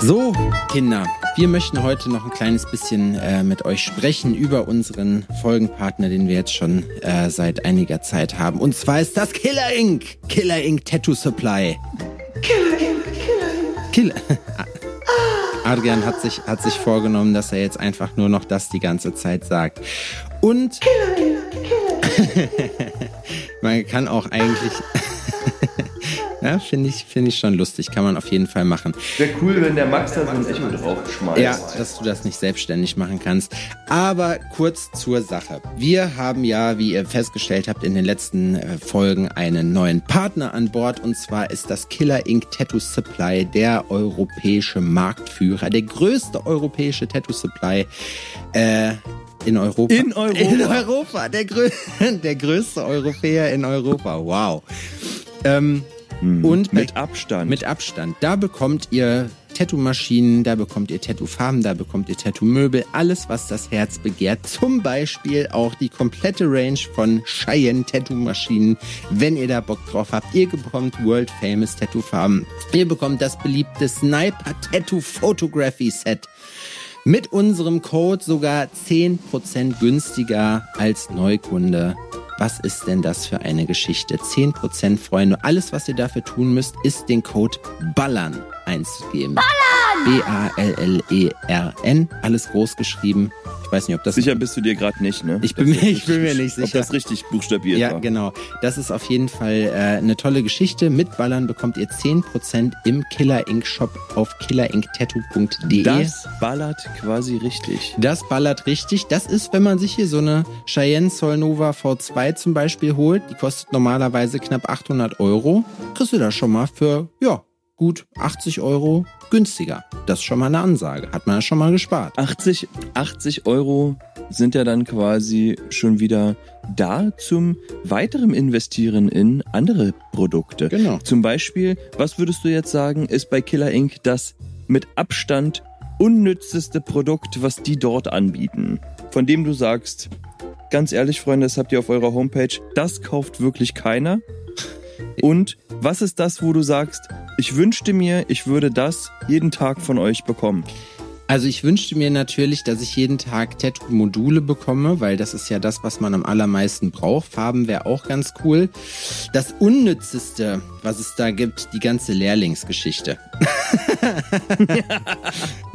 So, Kinder, wir möchten heute noch ein kleines bisschen äh, mit euch sprechen über unseren Folgenpartner, den wir jetzt schon äh, seit einiger Zeit haben. Und zwar ist das Killer Ink. Killer Ink Tattoo Supply. Killer Ink, Killer Ink. Killer. Adrian hat sich, hat sich vorgenommen, dass er jetzt einfach nur noch das die ganze Zeit sagt. Und Killer Killer Ink. man kann auch eigentlich ja, finde ich, finde ich schon lustig. Kann man auf jeden Fall machen. Wäre cool, wenn der Max da so ein Echo drauf schmeißt. Ja, dass du das nicht selbstständig machen kannst. Aber kurz zur Sache. Wir haben ja, wie ihr festgestellt habt, in den letzten äh, Folgen einen neuen Partner an Bord. Und zwar ist das Killer Ink Tattoo Supply der europäische Marktführer, der größte europäische Tattoo Supply. Äh, in Europa. In Europa. In Europa. Der, grö der größte Europäer in Europa. Wow. Ähm, hm. Und mit Abstand. Mit Abstand. Da bekommt ihr Tattoo-Maschinen, da bekommt ihr Tattoo-Farben, da bekommt ihr Tattoo-Möbel, alles, was das Herz begehrt. Zum Beispiel auch die komplette Range von Cheyenne Tattoo-Maschinen, wenn ihr da Bock drauf habt. Ihr bekommt World Famous Tattoo-Farben. Ihr bekommt das beliebte Sniper Tattoo Photography Set. Mit unserem Code sogar 10% günstiger als Neukunde. Was ist denn das für eine Geschichte? 10% Freunde. Alles, was ihr dafür tun müsst, ist den Code BALLERN einzugeben. BALLERN! B-A-L-L-E-R-N. Alles groß geschrieben. Ich weiß nicht, ob das. Sicher bist du dir gerade nicht, ne? Ich bin, mir, ich bin mir nicht sicher. Ob das richtig buchstabiert ja, war. genau. Das ist auf jeden Fall äh, eine tolle Geschichte. Mit Ballern bekommt ihr 10% im Killer Ink Shop auf killerinktattoo.de. Das ballert quasi richtig. Das ballert richtig. Das ist, wenn man sich hier so eine Cheyenne Solnova V2 zum Beispiel holt. Die kostet normalerweise knapp 800 Euro. Kriegst du da schon mal für, ja, gut 80 Euro günstiger. Das ist schon mal eine Ansage. Hat man ja schon mal gespart. 80, 80 Euro sind ja dann quasi schon wieder da zum weiteren Investieren in andere Produkte. Genau. Zum Beispiel, was würdest du jetzt sagen, ist bei Killer Inc. das mit Abstand unnützeste Produkt, was die dort anbieten? Von dem du sagst, ganz ehrlich, Freunde, das habt ihr auf eurer Homepage, das kauft wirklich keiner. Und was ist das, wo du sagst, ich wünschte mir, ich würde das jeden Tag von euch bekommen? Also ich wünschte mir natürlich, dass ich jeden Tag Tattoo-Module bekomme, weil das ist ja das, was man am allermeisten braucht. Farben wäre auch ganz cool. Das Unnützeste, was es da gibt, die ganze Lehrlingsgeschichte.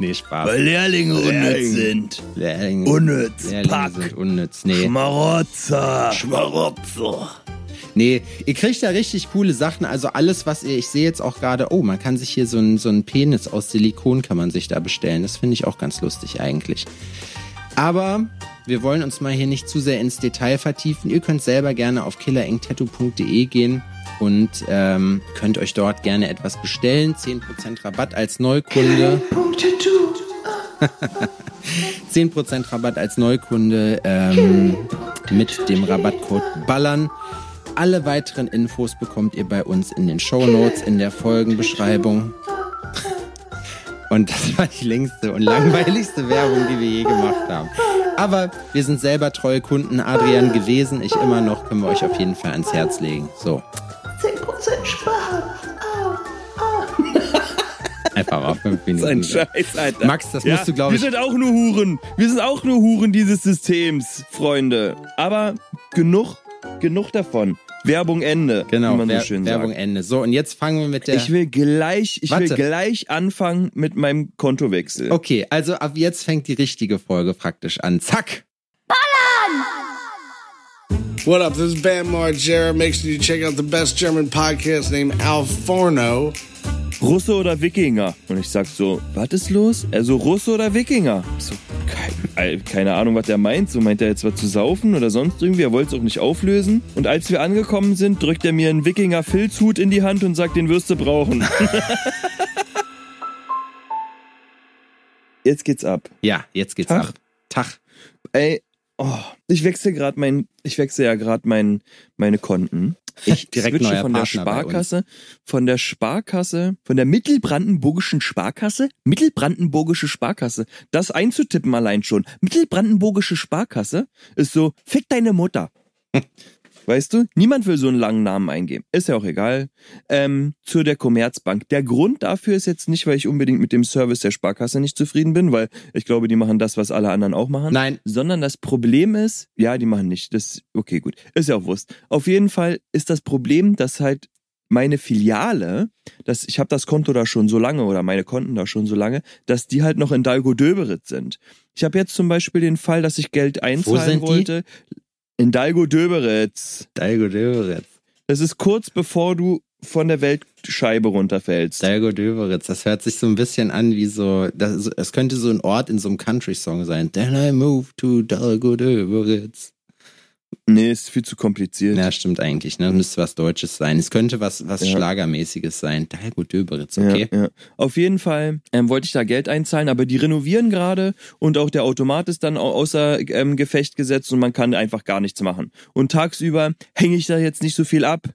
nee, Spaß. Weil Lehrlinge unnütz sind. Lehrlinge, Unnütz. Lehrlinge Pack. sind unnütz. Nee. Schmarotzer. Schmarotzer. Nee, ihr kriegt da richtig coole Sachen. Also alles, was ihr, ich sehe jetzt auch gerade, oh, man kann sich hier so einen so einen Penis aus Silikon kann man sich da bestellen. Das finde ich auch ganz lustig eigentlich. Aber wir wollen uns mal hier nicht zu sehr ins Detail vertiefen. Ihr könnt selber gerne auf killerinktattoo.de gehen und ähm, könnt euch dort gerne etwas bestellen. 10% Rabatt als Neukunde. 10% Rabatt als Neukunde ähm, mit dem Rabattcode BALLERN. Alle weiteren Infos bekommt ihr bei uns in den Show Notes in der Folgenbeschreibung. Und das war die längste und langweiligste Werbung, die wir je gemacht haben. Aber wir sind selber treue Kunden, Adrian gewesen, ich immer noch, können wir euch auf jeden Fall ans Herz legen. So. 10% sparen. Einfach mal fünf Minuten. Ein Scheiß, Alter. Max, das Ja, musst du, glaube Wir sind auch nur Huren. Wir sind auch nur Huren dieses Systems, Freunde. Aber genug, genug davon. Werbung Ende. Genau, Wer so schön Werbung sagt. Ende. So, und jetzt fangen wir mit der. Ich will gleich, ich will Warte. gleich anfangen mit meinem Kontowechsel. okay, also ab jetzt fängt die richtige Folge praktisch an. Zack! What up? This is Bam Margera. Make sure you check out the best German podcast named Al Forno. Russe oder Wikinger? Und ich sag so, was ist los? Also Russe oder Wikinger? Ich So, kein, keine Ahnung, was er meint. So meint er jetzt was zu saufen oder sonst irgendwie. Er wollte es auch nicht auflösen. Und als wir angekommen sind, drückt er mir einen Wikinger-Filzhut in die Hand und sagt, den wirst du brauchen. jetzt geht's ab. Ja, jetzt geht's Tag. ab. Tag. Ey, oh, ich wechsle gerade mein, ich wechsle ja gerade mein, meine Konten. Ich Direkt switche von der. Sparkasse, von der Sparkasse, von der Mittelbrandenburgischen Sparkasse, Mittelbrandenburgische Sparkasse. Das einzutippen allein schon. Mittelbrandenburgische Sparkasse ist so, fick deine Mutter. Weißt du? Niemand will so einen langen Namen eingeben. Ist ja auch egal. Ähm, zu der Commerzbank. Der Grund dafür ist jetzt nicht, weil ich unbedingt mit dem Service der Sparkasse nicht zufrieden bin, weil ich glaube, die machen das, was alle anderen auch machen. Nein. Sondern das Problem ist, ja, die machen nicht. Das, okay, gut. Ist ja auch Wurst. Auf jeden Fall ist das Problem, dass halt meine Filiale, dass ich habe das Konto da schon so lange oder meine Konten da schon so lange, dass die halt noch in Dalgo-Döberitz sind. Ich habe jetzt zum Beispiel den Fall, dass ich Geld einzahlen sind die? In Dalgo-Döberitz. Dalgo Döberitz. Das ist kurz bevor du von der Weltscheibe runterfällst. Dalgo Döberitz. Das hört sich so ein bisschen an wie so, das, es könnte so ein Ort in so einem Country-Song sein. Then I move to Dalgo Döberitz. Nee, ist viel zu kompliziert. Ja, stimmt eigentlich, ne? Müsste was Deutsches sein. Es könnte was, was Ja. Schlagermäßiges sein. Dalgo Döberitz, okay. Ja, ja. Auf jeden Fall ähm, wollte ich da Geld einzahlen, aber die renovieren gerade und auch der Automat ist dann au- außer ähm, Gefecht gesetzt und man kann einfach gar nichts machen. Und tagsüber hänge ich da jetzt nicht so viel ab.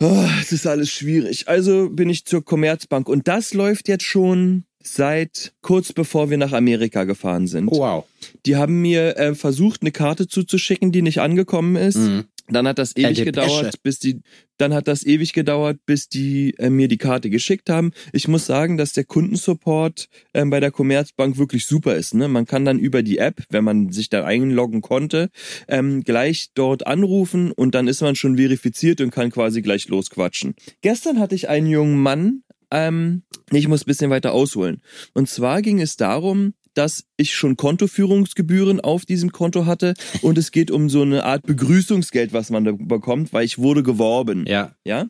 Oh, es ist alles schwierig. Also bin ich zur Commerzbank und das läuft jetzt schon seit kurz bevor wir nach Amerika gefahren sind. Wow. Die haben mir äh, versucht, eine Karte zuzuschicken, die nicht angekommen ist. Mhm. Dann hat das ewig gedauert, bis die, dann hat das ewig gedauert, bis die äh, mir die Karte geschickt haben. Ich muss sagen, dass der Kundensupport ähm, bei der Commerzbank wirklich super ist. Ne? Man kann dann über die App, wenn man sich da einloggen konnte, ähm, gleich dort anrufen und dann ist man schon verifiziert und kann quasi gleich losquatschen. Gestern hatte ich einen jungen Mann, ähm, ich muss ein bisschen weiter ausholen. Und zwar ging es darum, dass ich schon Kontoführungsgebühren auf diesem Konto hatte und es geht um so eine Art Begrüßungsgeld, was man da bekommt, weil ich wurde geworben. Ja. Ja?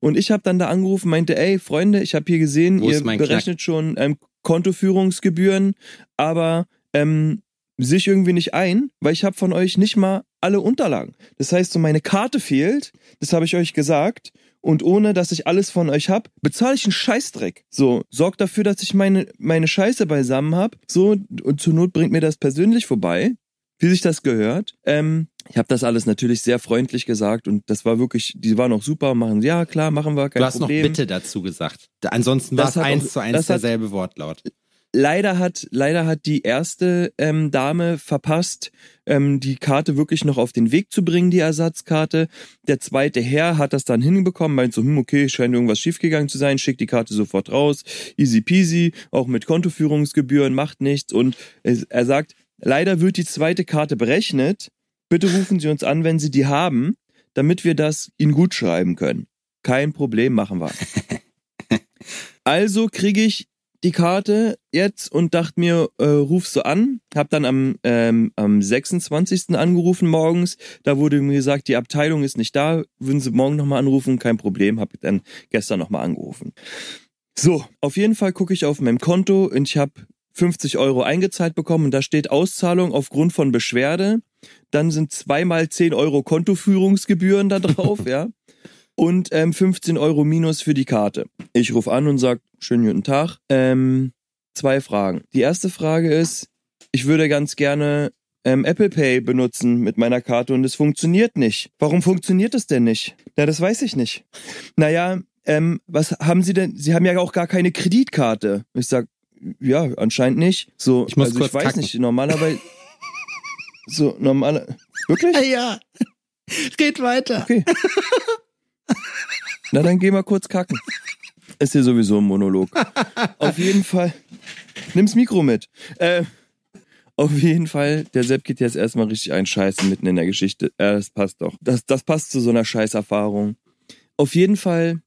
Und ich habe dann da angerufen, meinte, ey, Freunde, ich habe hier gesehen, Wo ihr berechnet schon ähm, Kontoführungsgebühren, aber ähm, sich irgendwie nicht ein, weil ich habe von euch nicht mal alle Unterlagen. Das heißt, so meine Karte fehlt, das habe ich euch gesagt. Und ohne, dass ich alles von euch hab, bezahle ich einen Scheißdreck. So, sorgt dafür, dass ich meine, meine Scheiße beisammen hab. So, und zur Not bringt mir das persönlich vorbei, wie sich das gehört. Ähm, ich habe das alles natürlich sehr freundlich gesagt und das war wirklich, die waren auch super, machen, ja klar, machen wir, kein Du hast Problem. noch bitte dazu gesagt. Ansonsten war es eins auch- zu eins das hat- derselbe Wortlaut. Leider hat leider hat die erste ähm, Dame verpasst, ähm, die Karte wirklich noch auf den Weg zu bringen, die Ersatzkarte. Der zweite Herr hat das dann hinbekommen, meint so, hm, okay, scheint irgendwas schiefgegangen zu sein, schickt die Karte sofort raus, easy peasy, auch mit Kontoführungsgebühren, macht nichts und er sagt, leider wird die zweite Karte berechnet. Bitte rufen Sie uns an, wenn Sie die haben, damit wir das Ihnen gut schreiben können. Kein Problem, machen wir. Also kriege ich die Karte jetzt und dachte mir, äh, rufst du an. Hab dann am, ähm, am 26. angerufen morgens. Da wurde mir gesagt, die Abteilung ist nicht da. Würden Sie morgen nochmal anrufen? Kein Problem. Hab dann gestern nochmal angerufen. So, auf jeden Fall gucke ich auf meinem Konto und ich habe 50 Euro eingezahlt bekommen und da steht Auszahlung aufgrund von Beschwerde. Dann sind zweimal 10 Euro Kontoführungsgebühren da drauf, ja. Und ähm, 15 Euro minus für die Karte. Ich rufe an und sag, schönen guten Tag. Ähm, zwei Fragen. Die erste Frage ist, ich würde ganz gerne ähm, Apple Pay benutzen mit meiner Karte und es funktioniert nicht. Warum funktioniert es denn nicht? Na, das weiß ich nicht. Naja, ähm, was haben Sie denn? Sie haben ja auch gar keine Kreditkarte. Ich sag, ja, anscheinend nicht. So, Ich muss also kurz ich weiß kacken. nicht, normalerweise. so, normale. Wirklich? Ja. Red weiter. Okay. Na, dann geh mal kurz kacken. Ist hier sowieso ein Monolog. Auf jeden Fall. Nimm's Mikro mit. Äh, auf jeden Fall, der Sepp geht jetzt erstmal richtig ein Scheißen mitten in der Geschichte. Ja, das passt doch. Das, das passt zu so einer Scheißerfahrung. Auf jeden Fall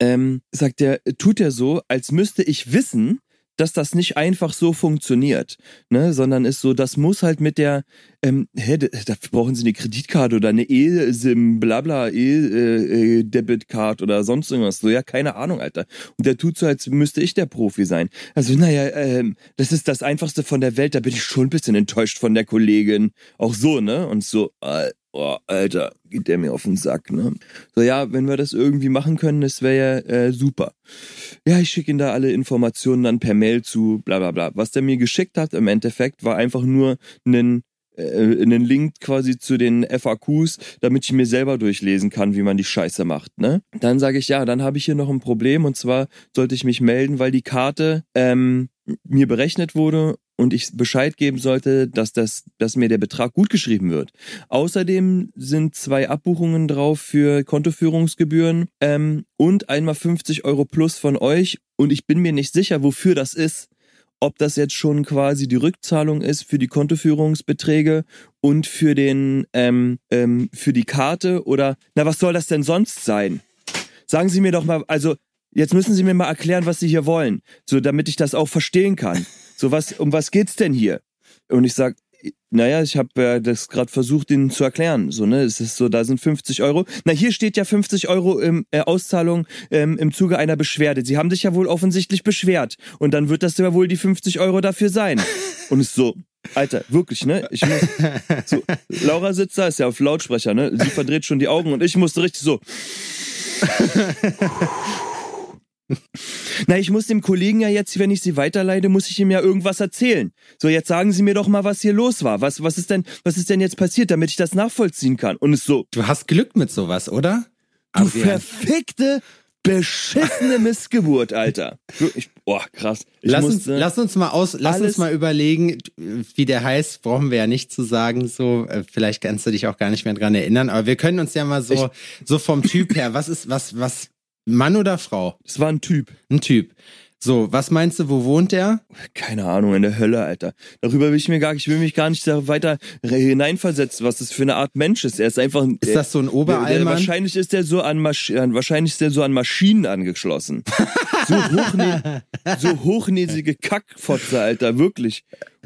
ähm, sagt er, tut er so, als müsste ich wissen, dass das nicht einfach so funktioniert, ne, sondern ist so, das muss halt mit der, ähm, hä, d- dafür brauchen Sie eine Kreditkarte oder eine E-Sim, blabla, E-Debit-Card oder sonst irgendwas. So, ja, keine Ahnung, Alter. Und der tut so, als müsste ich der Profi sein. Also, naja, ähm, das ist das Einfachste von der Welt, da bin ich schon ein bisschen enttäuscht von der Kollegin. Auch so, ne? Und so, äh, oh, Alter, geht der mir auf den Sack, ne? So, ja, wenn wir das irgendwie machen können, das wäre ja äh, super. Ja, ich schicke ihm da alle Informationen dann per Mail zu, bla bla bla. Was der mir geschickt hat im Endeffekt, war einfach nur einen äh, einen Link quasi zu den FAQs, damit ich mir selber durchlesen kann, wie man die Scheiße macht. Ne? Dann sage ich, ja, dann habe ich hier noch ein Problem und zwar sollte ich mich melden, weil die Karte ähm, mir berechnet wurde und ich Bescheid geben sollte, dass das, dass mir der Betrag gut geschrieben wird. Außerdem sind zwei Abbuchungen drauf für Kontoführungsgebühren ähm, und einmal 50 Euro plus von euch und ich bin mir nicht sicher, wofür das ist. Ob das jetzt schon quasi die Rückzahlung ist für die Kontoführungsbeträge und für den ähm, ähm, für die Karte oder na was soll das denn sonst sein? Sagen Sie mir doch mal, also jetzt müssen Sie mir mal erklären, was Sie hier wollen, so damit ich das auch verstehen kann. So was, um was geht's denn hier? Und ich sag, naja, ich habe äh, das gerade versucht, Ihnen zu erklären. So, ne, es ist so, da sind 50 Euro. Na, hier steht ja 50 Euro im, äh, Auszahlung ähm, im Zuge einer Beschwerde. Sie haben sich ja wohl offensichtlich beschwert. Und dann wird das ja wohl die 50 Euro dafür sein. Und es ist so, Alter, wirklich, ne? Ich muss, so, Laura sitzt da, ist ja auf Lautsprecher, ne? Sie verdreht schon die Augen und ich musste richtig so. Na, ich muss dem Kollegen ja jetzt, wenn ich sie weiterleite, muss ich ihm ja irgendwas erzählen. So, jetzt sagen Sie mir doch mal, was hier los war. Was, was ist denn, was ist denn jetzt passiert, damit ich das nachvollziehen kann? Und es so, Du hast Glück mit sowas, oder? du Adrian. verfickte, beschissene Missgeburt, Alter. Ich, boah, krass. Ich Lass uns, lass uns mal aus, lass uns mal überlegen, wie der heißt, brauchen wir ja nicht zu sagen, so, äh, vielleicht kannst du dich auch gar nicht mehr dran erinnern, aber wir können uns ja mal so, so vom Typ her, was ist, was, was, Mann oder Frau? es war ein Typ. Ein Typ. So, was meinst du, wo wohnt der? Keine Ahnung, in der Hölle, Alter. Darüber will ich mir gar, ich will mich gar nicht weiter hineinversetzen, was das für eine Art Mensch ist. Er ist einfach, Ist das so ein Der, der, Oberallmann? wahrscheinlich ist der so an Masch wahrscheinlich ist der so an Maschinen angeschlossen. So, hochnä so hochnäsige Kackfotze, Alter, wirklich.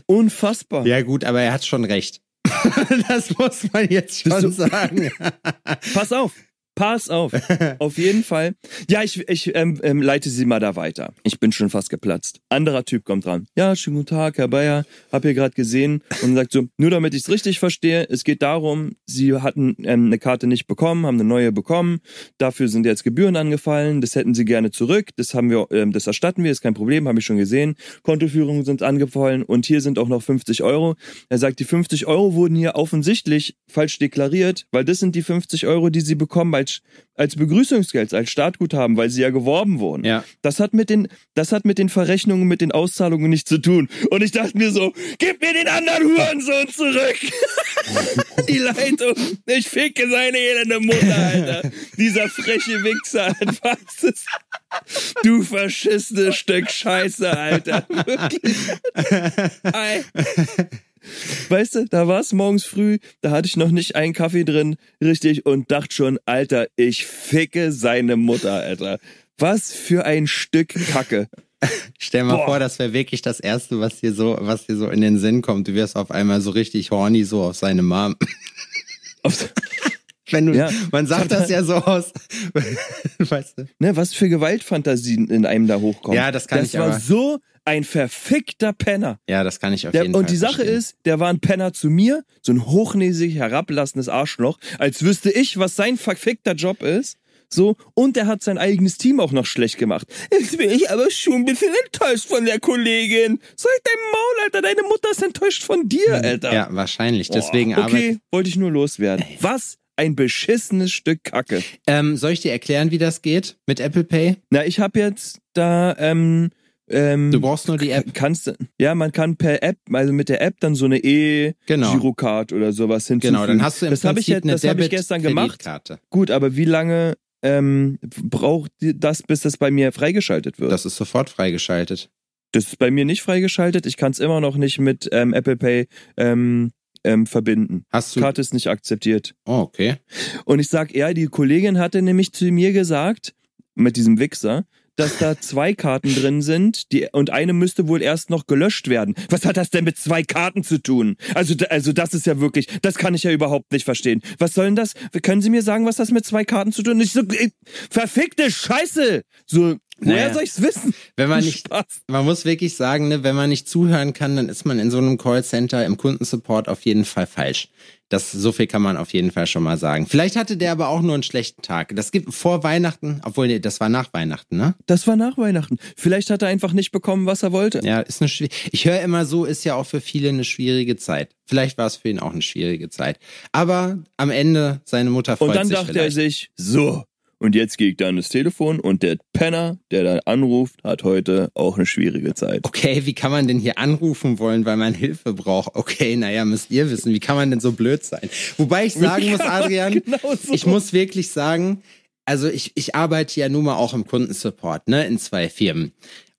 Unfassbar. Ja gut, aber er hat schon recht. das muss man jetzt schon so- sagen. Pass auf. Pass auf. Auf jeden Fall. Ja, ich, ich ähm, ähm, leite sie mal da weiter. Ich bin schon fast geplatzt. Anderer Typ kommt dran. Ja, schönen guten Tag, Herr Bayer. Hab hier gerade gesehen und sagt so, nur damit ich es richtig verstehe, es geht darum, Sie hatten ähm, eine Karte nicht bekommen, haben eine neue bekommen. Dafür sind jetzt Gebühren angefallen. Das hätten Sie gerne zurück. Das haben wir, ähm, das erstatten wir, ist kein Problem, habe ich schon gesehen. Kontoführungen sind angefallen und hier sind auch noch 50 Euro. Er sagt, die 50 Euro wurden hier offensichtlich falsch deklariert, weil das sind die 50 Euro, die Sie bekommen als, als Begrüßungsgeld, als Startguthaben, weil Sie ja geworben wurden. Ja. Das hat mit den, das hat mit den Verrechnungen, mit den Auszahlungen nichts zu tun. Und ich dachte mir so, gib mir den anderen Hurensohn zurück. Die Leitung. Ich ficke seine elende Mutter, Alter. Dieser freche Wichser. Was ist, du verschissenes Stück Scheiße, Alter. Wirklich. Ei. Weißt du, da war es morgens früh, da hatte ich noch nicht einen Kaffee drin, richtig, und dachte schon, Alter, ich ficke seine Mutter, Alter. Was für ein Stück Kacke. Stell mal Boah. vor, das wäre wirklich das Erste, was dir so, was dir so in den Sinn kommt. Du wirst auf einmal so richtig horny, so auf seine Mom. Wenn du, Ja. man sagt das ja so aus, weißt du? ne, was für Gewaltfantasien in einem da hochkommen. Ja, das kann das ich war aber- so ein verfickter Penner. Ja, das kann ich auf Der, jeden Fall. und die Sache verstehen. ist, der war ein Penner zu mir, so ein hochnäsig herablassendes Arschloch, als wüsste ich, was sein verfickter Job ist. So, und er hat sein eigenes Team auch noch schlecht gemacht. Jetzt bin ich aber schon ein bisschen enttäuscht von der Kollegin. Ich dein Maul, Alter, deine Mutter ist enttäuscht von dir, Alter. Ja, wahrscheinlich. Deswegen Boah, Okay, wollte ich nur loswerden. Was ein beschissenes Stück Kacke. Ähm, soll ich dir erklären, wie das geht mit Apple Pay? Na, ich habe jetzt da, ähm, ähm, Du brauchst nur die App. Kannst ja, man kann per App, also mit der App dann so eine Genau. E-Girocard oder sowas hinzufügen. Genau, dann hast du im das habe ich, Prinzip eine das hab ich gestern gemacht. Gut, aber wie lange ähm, braucht das, bis das bei mir freigeschaltet wird? Das ist sofort freigeschaltet. Das ist bei mir nicht freigeschaltet. Ich kann es immer noch nicht mit ähm, Apple Pay ähm, ähm, verbinden. Hast du? Karte ist nicht akzeptiert. Oh, okay. Und ich sag, ja, die Kollegin hatte nämlich zu mir gesagt, mit diesem Wichser, dass da zwei Karten drin sind, die, und eine müsste wohl erst noch gelöscht werden. Was hat das denn mit zwei Karten zu tun? Also, also das ist ja wirklich, das kann ich ja überhaupt nicht verstehen. Was soll denn das? Können Sie mir sagen, was das mit zwei Karten zu tun hat? Ich so, ey, verfickte Scheiße! So, woher Naja. soll ich's wissen? Wenn man nicht, Spaß. man muss wirklich sagen, ne, wenn man nicht zuhören kann, dann ist man in so einem Callcenter im Kundensupport auf jeden Fall falsch. Das, so viel kann man auf jeden Fall schon mal sagen. Vielleicht hatte der aber auch nur einen schlechten Tag. Das gibt vor Weihnachten, obwohl, nee, das war nach Weihnachten, ne? Das war nach Weihnachten. Vielleicht hat er einfach nicht bekommen, was er wollte. Ja, ist eine schwierige. Ich höre immer so, ist ja auch für viele eine schwierige Zeit. Vielleicht war es für ihn auch eine schwierige Zeit. Aber am Ende, seine Mutter freut Und dann sich dachte vielleicht. er sich, so, und jetzt gehe ich da an das Telefon und der Penner, der da anruft, hat heute auch eine schwierige Zeit. Okay, wie kann man denn hier anrufen wollen, weil man Hilfe braucht? Okay, naja, müsst ihr wissen, wie kann man denn so blöd sein? Wobei ich sagen muss, Adrian, Genau so. ich muss wirklich sagen, also ich, ich arbeite ja nun mal auch im Kundensupport, ne, in zwei Firmen.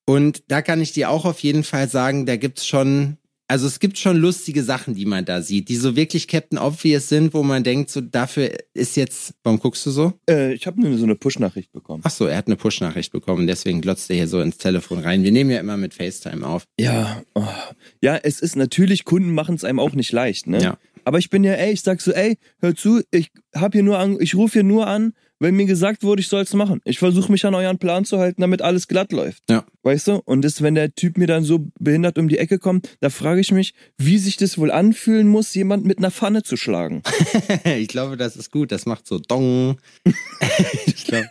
Und da kann ich dir auch auf jeden Fall sagen, da gibt's schon, also es gibt schon lustige Sachen, die man da sieht, die so wirklich Captain Obvious sind, wo man denkt, so dafür ist jetzt, warum guckst du so? Äh, ich habe nur so eine Push-Nachricht bekommen. Ach so, er hat eine Push-Nachricht bekommen, deswegen glotzt er hier so ins Telefon rein. Wir nehmen ja immer mit FaceTime auf. Ja, oh. ja, es ist natürlich, Kunden machen es einem auch nicht leicht, ne? Ja. Aber ich bin ja, ey, ich sag so, ey, hör zu, ich hab hier nur an, ich rufe hier nur an, weil mir gesagt wurde, ich soll's machen. Ich versuche mich an euren Plan zu halten, damit alles glatt läuft. Ja. Weißt du? Und das, wenn der Typ mir dann so behindert um die Ecke kommt, da frage ich mich, wie sich das wohl anfühlen muss, jemand mit einer Pfanne zu schlagen. ich glaube, das ist gut. Das macht so Dong. ich glaube.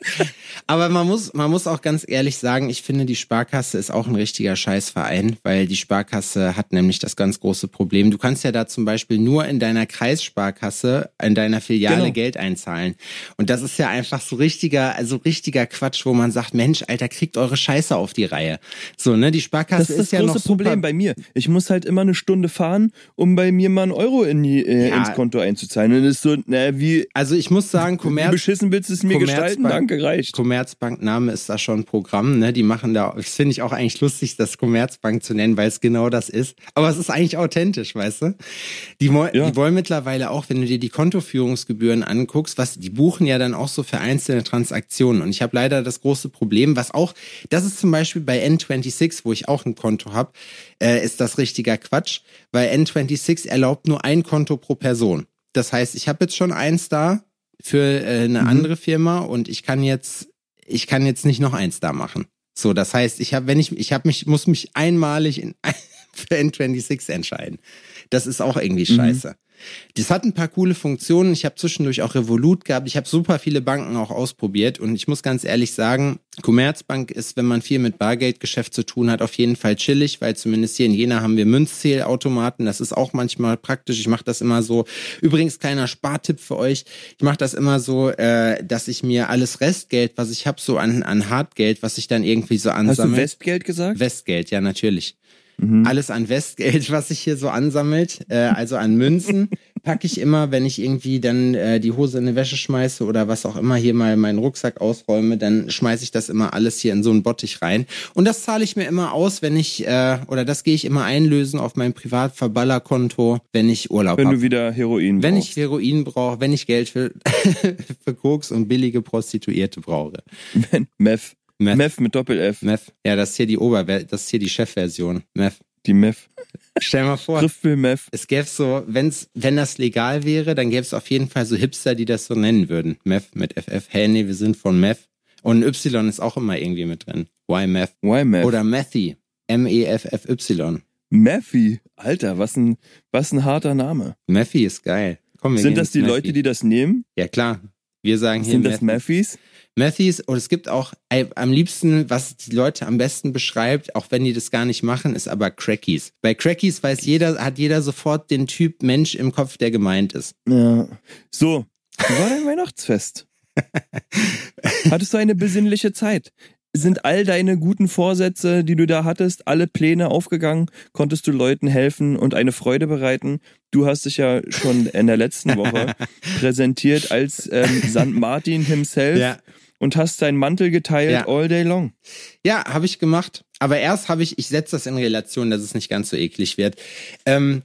Aber man muss, man muss auch ganz ehrlich sagen, ich finde, die Sparkasse ist auch ein richtiger Scheißverein, weil die Sparkasse hat nämlich das ganz große Problem. Du kannst ja da zum Beispiel nur in deiner Kreissparkasse, in deiner Filiale Genau. Geld einzahlen. Und das ist ja einfach so richtiger, also richtiger Quatsch, wo man sagt, Mensch, Alter, kriegt eure Scheiße auf die Reihe. So, ne, die Sparkasse Das ist das ja große noch super Problem bei mir. Ich muss halt immer eine Stunde fahren, um bei mir mal einen Euro in die, äh, Ja. ins Konto einzuzahlen. Und das ist so, na, wie, Also ich muss sagen, wie Commerz, beschissen willst du es mir gestalten? Commerzbank- Danke, reicht. Commerzbank-Name ist da schon ein Programm, ne? Die machen da, das finde ich auch eigentlich lustig, das Commerzbank zu nennen, weil es genau das ist. Aber es ist eigentlich authentisch, weißt du? Die, Ja. die wollen mittlerweile auch, wenn du dir die Kontoführungsgebühren anguckst, was, die buchen ja dann auch so für einzelne Transaktionen. Und ich habe leider das große Problem, was auch, das ist zum Beispiel bei N26, wo ich auch ein Konto habe, äh, ist das richtiger Quatsch, weil N26 erlaubt nur ein Konto pro Person. Das heißt, ich habe jetzt schon eins da für äh, eine andere Firma und ich kann jetzt, ich kann jetzt nicht noch eins da machen. So, das heißt, ich habe, wenn ich, ich habe mich, muss mich einmalig in, für N26 entscheiden. Das ist auch irgendwie scheiße. Das hat ein paar coole Funktionen. Ich habe zwischendurch auch Revolut gehabt. Ich habe super viele Banken auch ausprobiert und ich muss ganz ehrlich sagen, Commerzbank ist, wenn man viel mit Bargeldgeschäft zu tun hat, auf jeden Fall chillig, weil zumindest hier in Jena haben wir Münzzählautomaten. Das ist auch manchmal praktisch. Ich mache das immer so. Übrigens kleiner Spartipp für euch. Ich mache das immer so, äh, dass ich mir alles Restgeld, was ich habe, so an, an Hartgeld, was ich dann irgendwie so Hast ansammle. du Westgeld gesagt? Westgeld, ja, natürlich. Mhm. Alles an Westgeld, was sich hier so ansammelt, äh, also an Münzen, packe ich immer, wenn ich irgendwie dann äh, die Hose in eine Wäsche schmeiße oder was auch immer hier mal meinen Rucksack ausräume, dann schmeiße ich das immer alles hier in so einen Bottich rein. Und das zahle ich mir immer aus, wenn ich, äh, oder das gehe ich immer einlösen auf mein Privatverballerkonto, wenn ich Urlaub Wenn habe. du wieder Heroin Wenn brauchst. ich Heroin brauche, wenn ich Geld für, für Koks und billige Prostituierte brauche. Wenn, Meth. Meth. Meth mit Doppel-F. Meth. Ja, das ist hier die Oberwelt, das ist hier die Chefversion. Meth. Die Meth. Stell mal vor, Meth. es gäbe so, wenn's, wenn das legal wäre, dann gäbe es auf jeden Fall so Hipster, die das so nennen würden. Meth mit FF. Hey, nee, wir sind von Meth. Und Y ist auch immer irgendwie mit drin. Why Meth? Why Meth? Oder Methy. E M-E-F-F-Y. Methy. Alter, was ein, was ein harter Name. Methy ist geil. Komm, Sind das die Methy. Leute, die das nehmen? Ja, klar. Wir sagen hier Sind das. Methys? Methys und es gibt auch am liebsten, was die Leute am besten beschreibt, auch wenn die das gar nicht machen, ist aber Crackies. Bei Crackies weiß jeder, hat jeder sofort den Typ Mensch im Kopf, der gemeint ist. Ja. So, wie war dein Weihnachtsfest? Hattest du eine besinnliche Zeit? Sind all deine guten Vorsätze, die du da hattest, alle Pläne aufgegangen? Konntest du Leuten helfen und eine Freude bereiten? Du hast dich ja schon in der letzten Woche präsentiert als ähm, St. Martin himself Ja. und hast deinen Mantel geteilt Ja. all day long. Ja, habe ich gemacht. Aber erst habe ich, ich setze das in Relation, dass es nicht ganz so eklig wird. Ähm,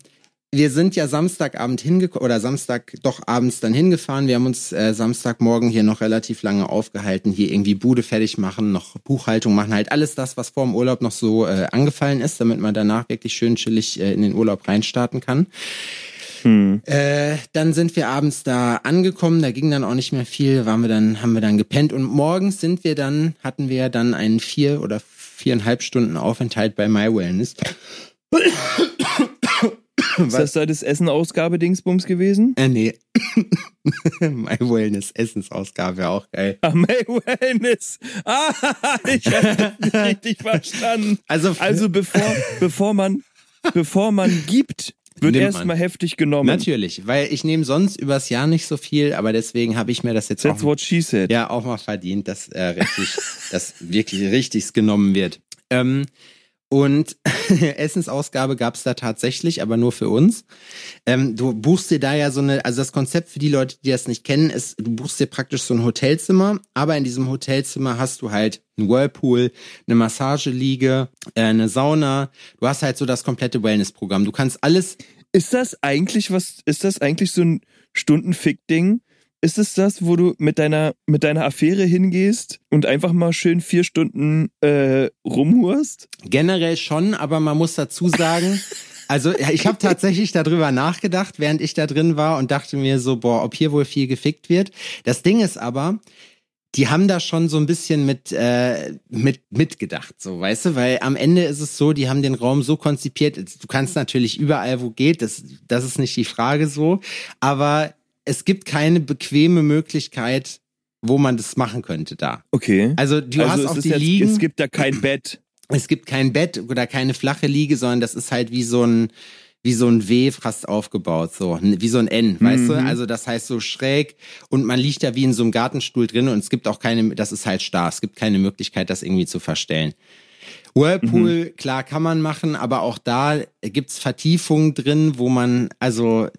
wir sind ja Samstagabend hingekommen, oder Samstag doch abends dann hingefahren. Wir haben uns äh, Samstagmorgen hier noch relativ lange aufgehalten, hier irgendwie Bude fertig machen, noch Buchhaltung machen, halt alles das, was vor dem Urlaub noch so äh, angefallen ist, damit man danach wirklich schön chillig äh, in den Urlaub reinstarten kann. Hm. Äh, dann sind wir abends da angekommen, da ging dann auch nicht mehr viel, waren wir dann, haben wir dann gepennt und morgens sind wir dann, hatten wir dann einen vier oder viereinhalb Stunden Aufenthalt bei My Wellness. Ist das da das Essen-Ausgabe-Dingsbums gewesen? Äh, nee. My Wellness Essensausgabe, auch geil. Ah, May Wellness. Ah, ich habe nicht richtig verstanden. Also, Also bevor, bevor man, bevor man gibt, Wird erstmal heftig genommen. Natürlich, weil ich nehme sonst übers Jahr nicht so viel, aber deswegen habe ich mir das jetzt That's auch, what she said. ja, auch mal verdient, dass äh, richtig, dass wirklich richtig genommen wird. Ähm, und Essensausgabe gab es da tatsächlich, aber nur für uns. Ähm, du buchst dir da ja so eine, also das Konzept für die Leute, die das nicht kennen, ist, du buchst dir praktisch so ein Hotelzimmer, aber in diesem Hotelzimmer hast du halt einen Whirlpool, eine Massageliege, äh, eine Sauna. Du hast halt so das komplette Wellnessprogramm. Du kannst alles Ist das eigentlich was, ist das eigentlich so ein Stundenfick-Ding? Ist es das, wo du mit deiner, mit deiner Affäre hingehst und einfach mal schön vier Stunden äh, rumhurst? Generell schon, aber man muss dazu sagen, also ja, ich habe tatsächlich darüber nachgedacht, während ich da drin war und dachte mir so, boah, ob hier wohl viel gefickt wird. Das Ding ist aber, die haben da schon so ein bisschen mit, äh, mit mitgedacht, so weißt du, weil am Ende ist es so, die haben den Raum so konzipiert, du kannst natürlich überall, wo geht, das, das ist nicht die Frage so, aber es gibt keine bequeme Möglichkeit, wo man das machen könnte da. Okay. Also du also hast es auch die jetzt, Liegen. es gibt da kein Bett. Es gibt kein Bett oder keine flache Liege, sondern das ist halt wie so ein wie so ein W fast aufgebaut, so wie so ein N, weißt du? Also das heißt so schräg und man liegt da wie in so einem Gartenstuhl drin und es gibt auch keine, das ist halt starr, es gibt keine Möglichkeit, das irgendwie zu verstellen. Whirlpool, klar kann man machen, aber auch da gibt's Vertiefungen drin, wo man, also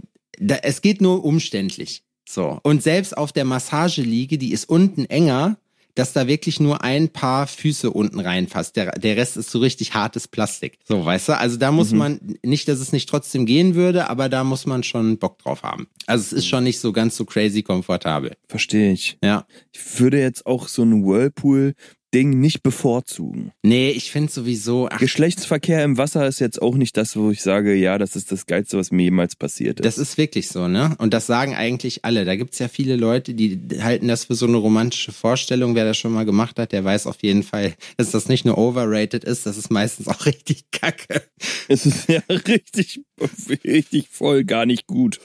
da, es geht nur umständlich. So. Und selbst auf der Massageliege, die ist unten enger, dass da wirklich nur ein paar Füße unten reinfasst. Der, der Rest ist so richtig hartes Plastik. So, weißt du? Also da muss man, nicht, dass es nicht trotzdem gehen würde, aber da muss man schon Bock drauf haben. Also es ist schon nicht so ganz so crazy komfortabel. Verstehe ich. Ja. Ich würde jetzt auch so ein Whirlpool-Ding nicht bevorzugen. Nee, ich finde sowieso, ach, Geschlechtsverkehr im Wasser ist jetzt auch nicht das, wo ich sage, ja, das ist das Geilste, was mir jemals passiert ist. Das ist wirklich so, ne? Und das sagen eigentlich alle. Da gibt's ja viele Leute, die halten das für so eine romantische Vorstellung. Wer das schon mal gemacht hat, der weiß auf jeden Fall, dass das nicht nur overrated ist, das ist meistens auch richtig kacke. es ist ja richtig, richtig voll gar nicht gut.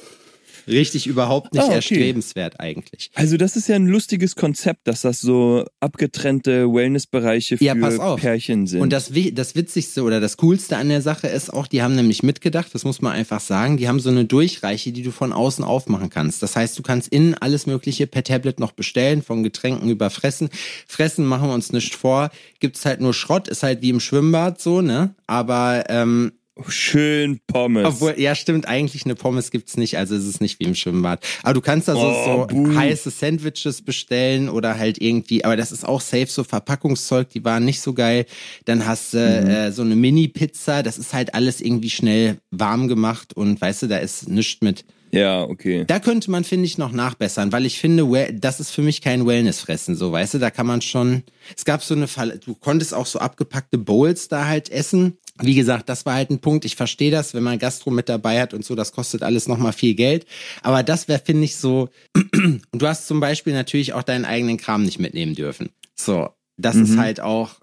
Richtig überhaupt nicht Ah, okay. erstrebenswert eigentlich. Also das ist ja ein lustiges Konzept, dass das so abgetrennte Wellnessbereiche für Ja, pass auf. Pärchen sind. Und das, das Witzigste oder das Coolste an der Sache ist auch, die haben nämlich mitgedacht, das muss man einfach sagen, die haben so eine Durchreiche, die du von außen aufmachen kannst. Das heißt, du kannst innen alles Mögliche per Tablet noch bestellen, von Getränken über Fressen. Fressen machen wir uns nicht vor, gibt's halt nur Schrott, ist halt wie im Schwimmbad so, ne? Aber ähm, Schön Pommes. obwohl, ja stimmt, eigentlich eine Pommes gibt's nicht, also ist es nicht wie im Schwimmbad. Aber du kannst da so, Oh, so heiße Sandwiches bestellen oder halt irgendwie, aber das ist auch safe, so Verpackungszeug, die waren nicht so geil. Dann hast du Mhm. äh, so eine Mini-Pizza, das ist halt alles irgendwie schnell warm gemacht und weißt du, da ist nichts mit. ja, okay. Da könnte man, finde ich, noch nachbessern, weil ich finde, das ist für mich kein Wellness-Fressen, so, weißt du, da kann man schon, es gab so eine Fall, du konntest auch so abgepackte Bowls da halt essen. Wie gesagt, das war halt ein Punkt. Ich verstehe das, wenn man Gastro mit dabei hat und so, das kostet alles nochmal viel Geld. Aber das wäre, finde ich, so, und du hast zum Beispiel natürlich auch deinen eigenen Kram nicht mitnehmen dürfen. So, das ist halt auch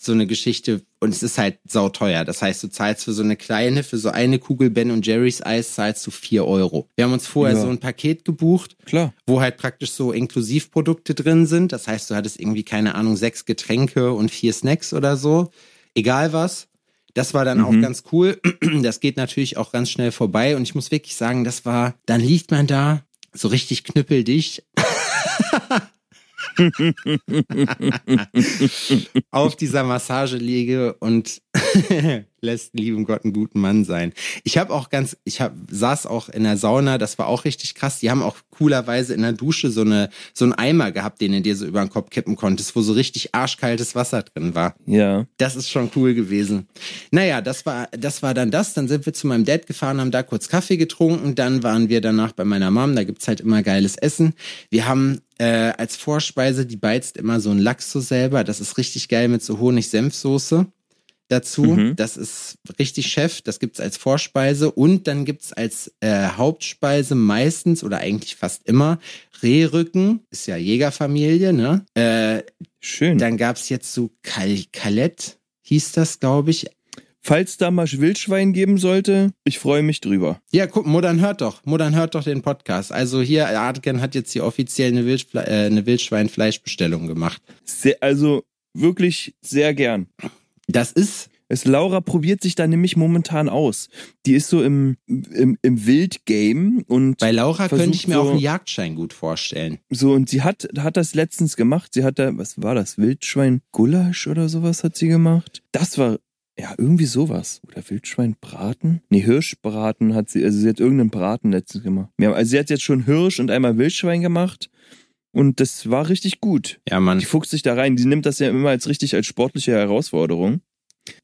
so eine Geschichte und es ist halt sauteuer. Das heißt, du zahlst für so eine kleine, für so eine Kugel Ben und Jerry's Eis zahlst du vier Euro. Wir haben uns vorher Ja. so ein Paket gebucht, Klar. wo halt praktisch so Inklusivprodukte drin sind. Das heißt, du hattest irgendwie, keine Ahnung, sechs Getränke und vier Snacks oder so. Egal was. Das war dann auch ganz cool. Das geht natürlich auch ganz schnell vorbei. Und ich muss wirklich sagen, das war, dann liegt man da so richtig knüppeldicht. auf dieser Massageliege und lässt lieben Gott einen guten Mann sein. Ich habe auch ganz, ich hab, saß auch in der Sauna, das war auch richtig krass. Die haben auch coolerweise in der Dusche so eine so einen Eimer gehabt, den du dir so über den Kopf kippen konntest, wo so richtig arschkaltes Wasser drin war. Ja. Das ist schon cool gewesen. Naja, das war, das war dann das. Dann sind wir zu meinem Dad gefahren, haben da kurz Kaffee getrunken. Dann waren wir danach bei meiner Mom. Da gibt's halt immer geiles Essen. Wir haben äh, als Vorspeise, die beizt immer so einen Lachs so selber. Das ist richtig geil mit so Honig-Senfsoße dazu. Mhm. Das ist richtig Chef. Das gibt's als Vorspeise. Und dann gibt's als äh, Hauptspeise meistens oder eigentlich fast immer Rehrücken. Ist ja Jägerfamilie, ne? Äh, Schön. dann gab's jetzt so Kal Kalett, hieß das, glaube ich. Falls da mal Wildschwein geben sollte, ich freue mich drüber. Ja, guck, Modern hört doch. Modern hört doch den Podcast. Also hier, Artgen hat jetzt hier offiziell eine, Wildfle äh, eine Wildschweinfleischbestellung gemacht. Sehr, also wirklich sehr gern. Das ist, Es, Laura probiert sich da nämlich momentan aus. Die ist so im, im, im Wildgame und. Bei Laura könnte ich mir so, auch einen Jagdschein gut vorstellen. So, und sie hat, hat das letztens gemacht. Sie hat da, was war das? Wildschwein Gulasch oder sowas hat sie gemacht. Das war, ja, irgendwie sowas. Oder Wildschwein Braten? Nee, Hirschbraten hat sie, also sie hat irgendeinen Braten letztens gemacht. Ja, also sie hat jetzt schon Hirsch und einmal Wildschwein gemacht. Und das war richtig gut. Ja, Mann. Die fuchst sich da rein. Die nimmt das ja immer als richtig als sportliche Herausforderung.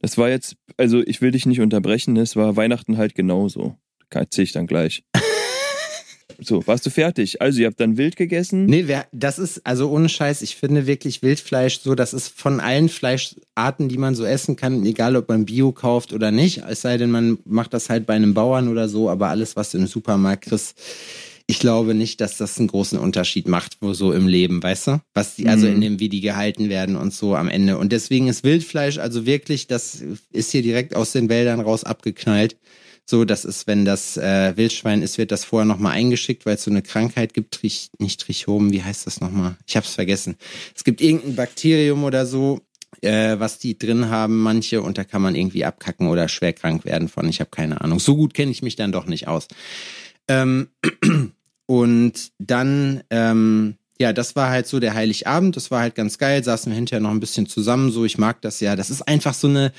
Das war jetzt, also ich will dich nicht unterbrechen, das war Weihnachten halt genauso. Erzähl ich dann gleich. So, warst du fertig? Also, ihr habt dann wild gegessen? Nee, wer, das ist, also ohne Scheiß, ich finde wirklich Wildfleisch so, das ist von allen Fleischarten, die man so essen kann, egal ob man Bio kauft oder nicht, es sei denn, man macht das halt bei einem Bauern oder so, aber alles, was du im Supermarkt kriegst, ich glaube nicht, dass das einen großen Unterschied macht, wo so im Leben, weißt du? Was die, also Mhm. in dem, wie die gehalten werden und so am Ende. Und deswegen ist Wildfleisch, also wirklich, das ist hier direkt aus den Wäldern raus abgeknallt. So, das ist, wenn das äh, Wildschwein ist, wird das vorher nochmal eingeschickt, weil es so eine Krankheit gibt, Trich, nicht Trichom, wie heißt das nochmal? Ich hab's vergessen. Es gibt irgendein Bakterium oder so, äh, was die drin haben, manche, und da kann man irgendwie abkacken oder schwer krank werden von. Ich habe keine Ahnung. So gut kenne ich mich dann doch nicht aus. Ähm, und dann, ähm, ja, das war halt so der Heiligabend, das war halt ganz geil, saßen wir hinterher noch ein bisschen zusammen, so, ich mag das ja. Das ist einfach so eine,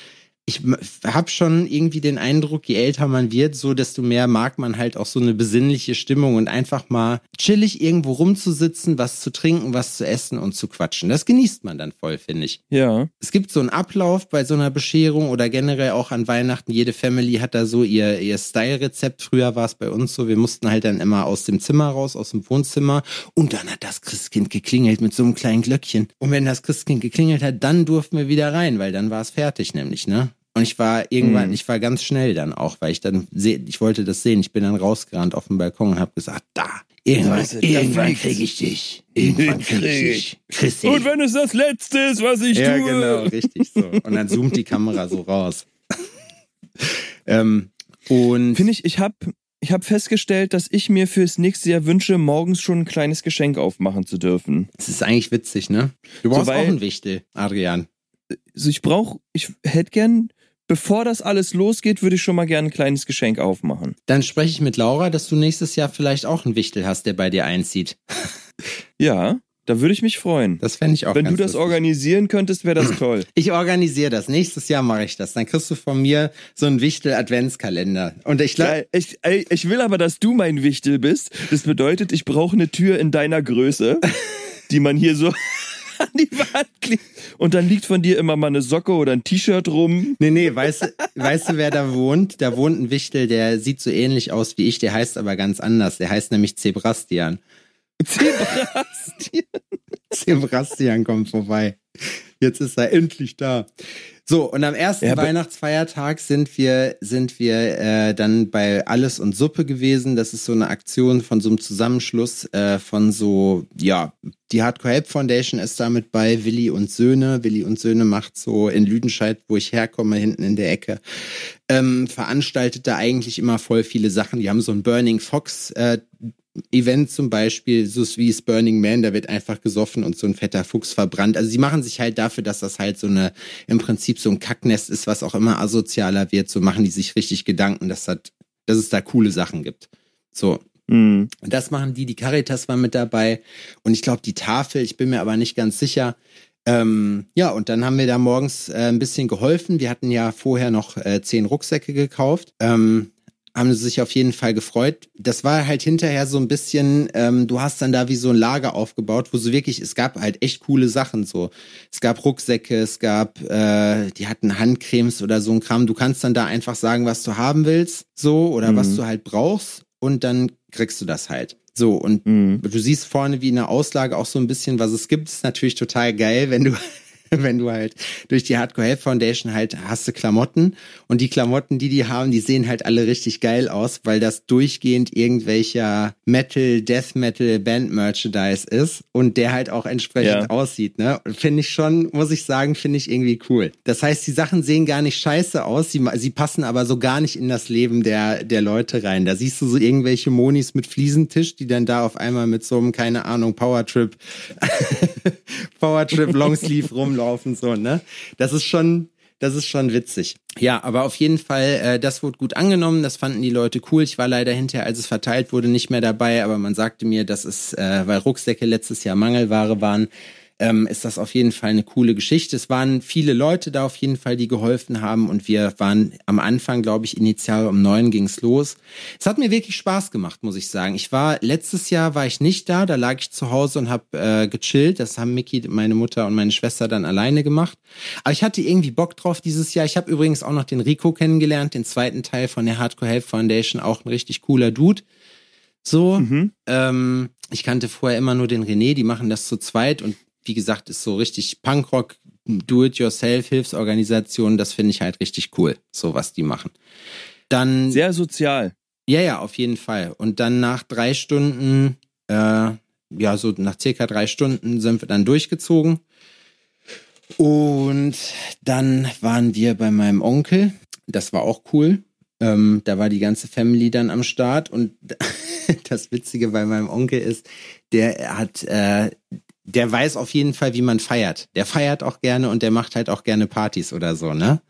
ich habe schon irgendwie den Eindruck, je älter man wird, so desto mehr mag man halt auch so eine besinnliche Stimmung und einfach mal chillig irgendwo rumzusitzen, was zu trinken, was zu essen und zu quatschen. Das genießt man dann voll, finde ich. Ja. Es gibt so einen Ablauf bei so einer Bescherung oder generell auch an Weihnachten. Jede Family hat da so ihr, ihr Style-Rezept. Früher war es bei uns so, wir mussten halt dann immer aus dem Zimmer raus, aus dem Wohnzimmer. Und dann hat das Christkind geklingelt mit so einem kleinen Glöckchen. Und wenn das Christkind geklingelt hat, dann durften wir wieder rein, weil dann war es fertig nämlich, ne? Und ich war irgendwann, Mhm. ich war ganz schnell dann auch, weil ich dann seh, ich wollte das sehen. Ich bin dann rausgerannt auf den Balkon und habe gesagt, da, irgendwann, Also, irgendwann perfekt. krieg ich dich. Irgendwann krieg ich dich. Und wenn es das Letzte ist, was ich Ja, tue. genau, richtig so. Und dann zoomt die Kamera so raus. ähm, und Finde ich, ich habe ich hab festgestellt, dass ich mir fürs nächste Jahr wünsche, morgens schon ein kleines Geschenk aufmachen zu dürfen. es ist eigentlich witzig, ne? Du brauchst So, weil- auch einen Wichtel, Adrian. Also ich brauche, ich hätte gern, bevor das alles losgeht, würde ich schon mal gern ein kleines Geschenk aufmachen. Dann spreche ich mit Laura, dass du nächstes Jahr vielleicht auch einen Wichtel hast, der bei dir einzieht. Ja, da würde ich mich freuen. Das fände ich auch Wenn du das lustig. organisieren könntest, wäre das toll. Ich organisiere das. Nächstes Jahr mache ich das. Dann kriegst du von mir so einen Wichtel-Adventskalender. Und ich Geil. Ich, ich will aber, dass du mein Wichtel bist. Das bedeutet, ich brauche eine Tür in deiner Größe, die man hier so an die Wand klebt. Und dann liegt von dir immer mal eine Socke oder ein T-Shirt rum. Nee, nee, weißt, du- weißt du, wer da wohnt? Da wohnt ein Wichtel, der sieht so ähnlich aus wie ich, der heißt aber ganz anders. Der heißt nämlich Zebrastian. Zebrastian. Sebastian kommt vorbei. Jetzt ist er endlich da. So, und am ersten Ja, Weihnachtsfeiertag sind wir, sind wir äh, dann bei Alles und Suppe gewesen. Das ist so eine Aktion von so einem Zusammenschluss äh, von so, ja, die Hardcore Help Foundation ist damit bei Willi und Söhne. Willi und Söhne macht so in Lüdenscheid, wo ich herkomme, hinten in der Ecke, ähm, veranstaltet da eigentlich immer voll viele Sachen. Die haben so ein Burning Fox äh, Event zum Beispiel, so wie es Burning Man, da wird einfach gesoffen und so ein fetter Fuchs verbrannt. Also sie machen sich halt dafür, dass das halt so eine, im Prinzip so ein Kacknest ist, was auch immer asozialer wird, so machen die sich richtig Gedanken, dass, das, dass es da coole Sachen gibt. So, Hm. und das machen die, die Caritas war mit dabei und ich glaube die Tafel, ich bin mir aber nicht ganz sicher. Ähm, ja, und dann haben wir da morgens äh, ein bisschen geholfen. Wir hatten ja vorher noch äh, zehn Rucksäcke gekauft. Ähm, haben sie sich auf jeden Fall gefreut. Das war halt hinterher so ein bisschen, ähm, du hast dann da wie so ein Lager aufgebaut, wo so wirklich, es gab halt echt coole Sachen so. Es gab Rucksäcke, es gab, äh, die hatten Handcremes oder so ein Kram. Du kannst dann da einfach sagen, was du haben willst, so, oder was Mhm. du halt brauchst und dann kriegst du das halt. So, und Hm. du siehst vorne wie in der Auslage auch so ein bisschen, was es gibt. ist natürlich total geil, wenn du, wenn du halt durch die Hardcore Help Foundation halt hast du Klamotten und die Klamotten, die die haben, die sehen halt alle richtig geil aus, weil das durchgehend irgendwelcher Metal, Death Metal Band Merchandise ist und der halt auch entsprechend Ja. aussieht, ne? Finde ich schon, muss ich sagen, finde ich irgendwie cool. Das heißt, die Sachen sehen gar nicht scheiße aus, sie, sie passen aber so gar nicht in das Leben der, der Leute rein. Da siehst du so irgendwelche Monis mit Fliesentisch, die dann da auf einmal mit so einem, keine Ahnung, Powertrip, Powertrip Longsleeve rumlaufen, so, ne? Das ist schon, Das ist schon witzig. Ja, aber auf jeden Fall, äh, das wurde gut angenommen, das fanden die Leute cool. Ich war leider hinterher, als es verteilt wurde, nicht mehr dabei, aber man sagte mir, dass es, äh, weil Rucksäcke letztes Jahr Mangelware waren, ähm, ist das auf jeden Fall eine coole Geschichte. Es waren viele Leute da auf jeden Fall, die geholfen haben und wir waren am Anfang, glaube ich, initial um neun ging's los. Es hat mir wirklich Spaß gemacht, muss ich sagen. Ich war letztes Jahr war ich nicht da, da lag ich zu Hause und habe äh, gechillt. Das haben Mickey, meine Mutter und meine Schwester dann alleine gemacht. Aber ich hatte irgendwie Bock drauf dieses Jahr. Ich habe übrigens auch noch den Rico kennengelernt, den zweiten Teil von der Hardcore Health Foundation, auch ein richtig cooler Dude. So, Mhm. ähm, ich kannte vorher immer nur den René, die machen das zu zweit und wie gesagt, ist so richtig Punkrock, Do-it-yourself-Hilfsorganisation, das finde ich halt richtig cool, so was die machen. Dann, Sehr sozial. ja, ja, auf jeden Fall. Und dann nach drei Stunden, äh, ja, so nach circa drei Stunden sind wir dann durchgezogen. Und dann waren wir bei meinem Onkel. Das war auch cool. Ähm, da war die ganze Family dann am Start. Und das Witzige bei meinem Onkel ist, der hat, äh, der weiß auf jeden Fall, wie man feiert. Der feiert auch gerne und der macht halt auch gerne Partys oder so, ne?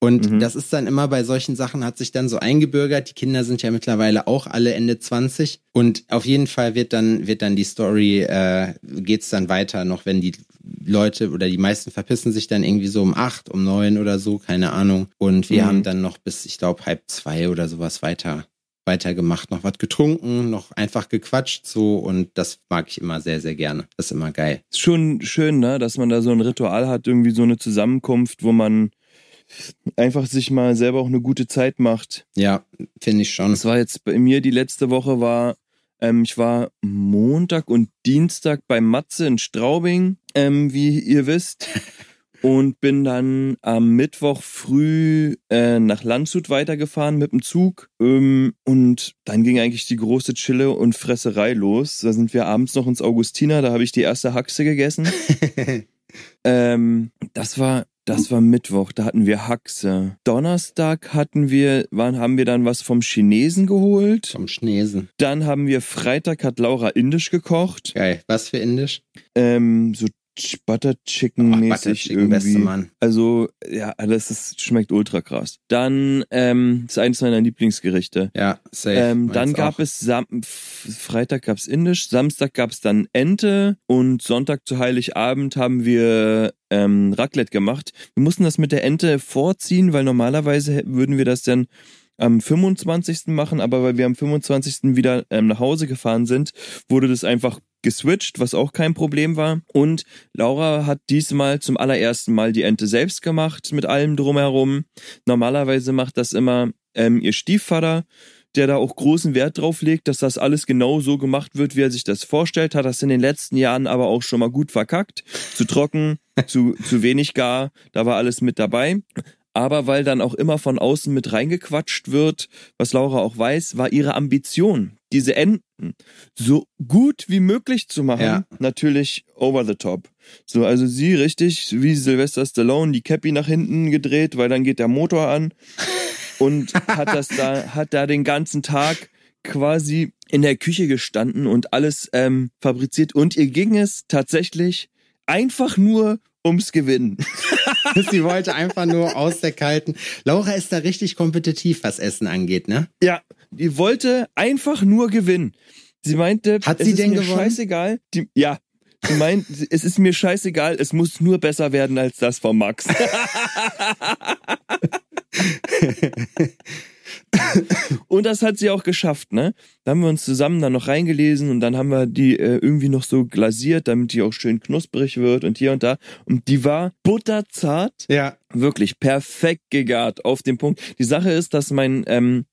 Und Mhm. das ist dann immer bei solchen Sachen, hat sich dann so eingebürgert. Die Kinder sind ja mittlerweile auch alle Ende 20. Und auf jeden Fall wird dann, wird dann die Story, äh, geht's dann weiter, noch wenn die Leute oder die meisten verpissen sich dann irgendwie so um acht, um neun oder so, keine Ahnung. Und wir Mhm. haben dann noch bis, ich glaube, halb zwei oder sowas weiter weitergemacht, noch was getrunken, noch einfach gequatscht so und das mag ich immer sehr, sehr gerne. Das ist immer geil. Ist schon schön, ne, dass man da so ein Ritual hat, irgendwie so eine Zusammenkunft, wo man einfach sich mal selber auch eine gute Zeit macht. Ja, finde ich schon. Das war jetzt bei mir die letzte Woche war, ähm, ich war Montag und Dienstag bei Matze in Straubing, ähm, wie ihr wisst. Und bin dann am Mittwoch früh äh, nach Landshut weitergefahren mit dem Zug. Ähm, und dann ging eigentlich die große Chille und Fresserei los. Da sind wir abends noch ins Augustiner, da habe ich die erste Haxe gegessen. ähm, das war das war Mittwoch, da hatten wir Haxe. Donnerstag hatten wir, wann haben wir dann was vom Chinesen geholt? Vom Chinesen. Dann haben wir Freitag hat Laura indisch gekocht. Geil. Was für Indisch? Ähm, so Butter Chicken Ach, mäßig Butter Chicken, irgendwie. beste Mann. Also ja, das ist, schmeckt ultra krass. Dann ähm, ist eines meiner Lieblingsgerichte. Ja, safe. Ähm, dann gab auch. es Sam Freitag gab's Indisch, Samstag gab's dann Ente und Sonntag zu Heiligabend haben wir ähm, Raclette gemacht. Wir mussten das mit der Ente vorziehen, weil normalerweise würden wir das dann am 25. machen, aber weil wir am 25. wieder ähm, nach Hause gefahren sind, wurde das einfach geswitcht, was auch kein Problem war. Und Laura hat diesmal zum allerersten Mal die Ente selbst gemacht, mit allem drumherum. Normalerweise macht das immer ähm, ihr Stiefvater, der da auch großen Wert drauf legt, dass das alles genau so gemacht wird, wie er sich das vorstellt, hat das in den letzten Jahren aber auch schon mal gut verkackt. Zu trocken, zu, zu wenig gar, da war alles mit dabei. Aber weil dann auch immer von außen mit reingequatscht wird, was Laura auch weiß, war ihre Ambition, diese Enten so gut wie möglich zu machen, Ja. natürlich over the top. So, also sie richtig wie Sylvester Stallone die Cappy nach hinten gedreht, weil dann geht der Motor an und hat das da, hat da den ganzen Tag quasi in der Küche gestanden und alles ähm, fabriziert und ihr ging es tatsächlich einfach nur ums Gewinnen. Sie wollte einfach nur aus der kalten. Laura ist da richtig kompetitiv, was Essen angeht, ne? Ja, die wollte einfach nur gewinnen. Sie meinte, Hat es sie ist denn mir gewonnen? scheißegal. Die, ja, sie meint, es ist mir scheißegal, es muss nur besser werden als das von Max. und das hat sie auch geschafft, ne? Da haben wir uns zusammen dann noch reingelesen und dann haben wir die äh, irgendwie noch so glasiert, damit die auch schön knusprig wird und hier und da. Und die war butterzart. Ja. Wirklich perfekt gegart auf den Punkt. Die Sache ist, dass mein, ähm,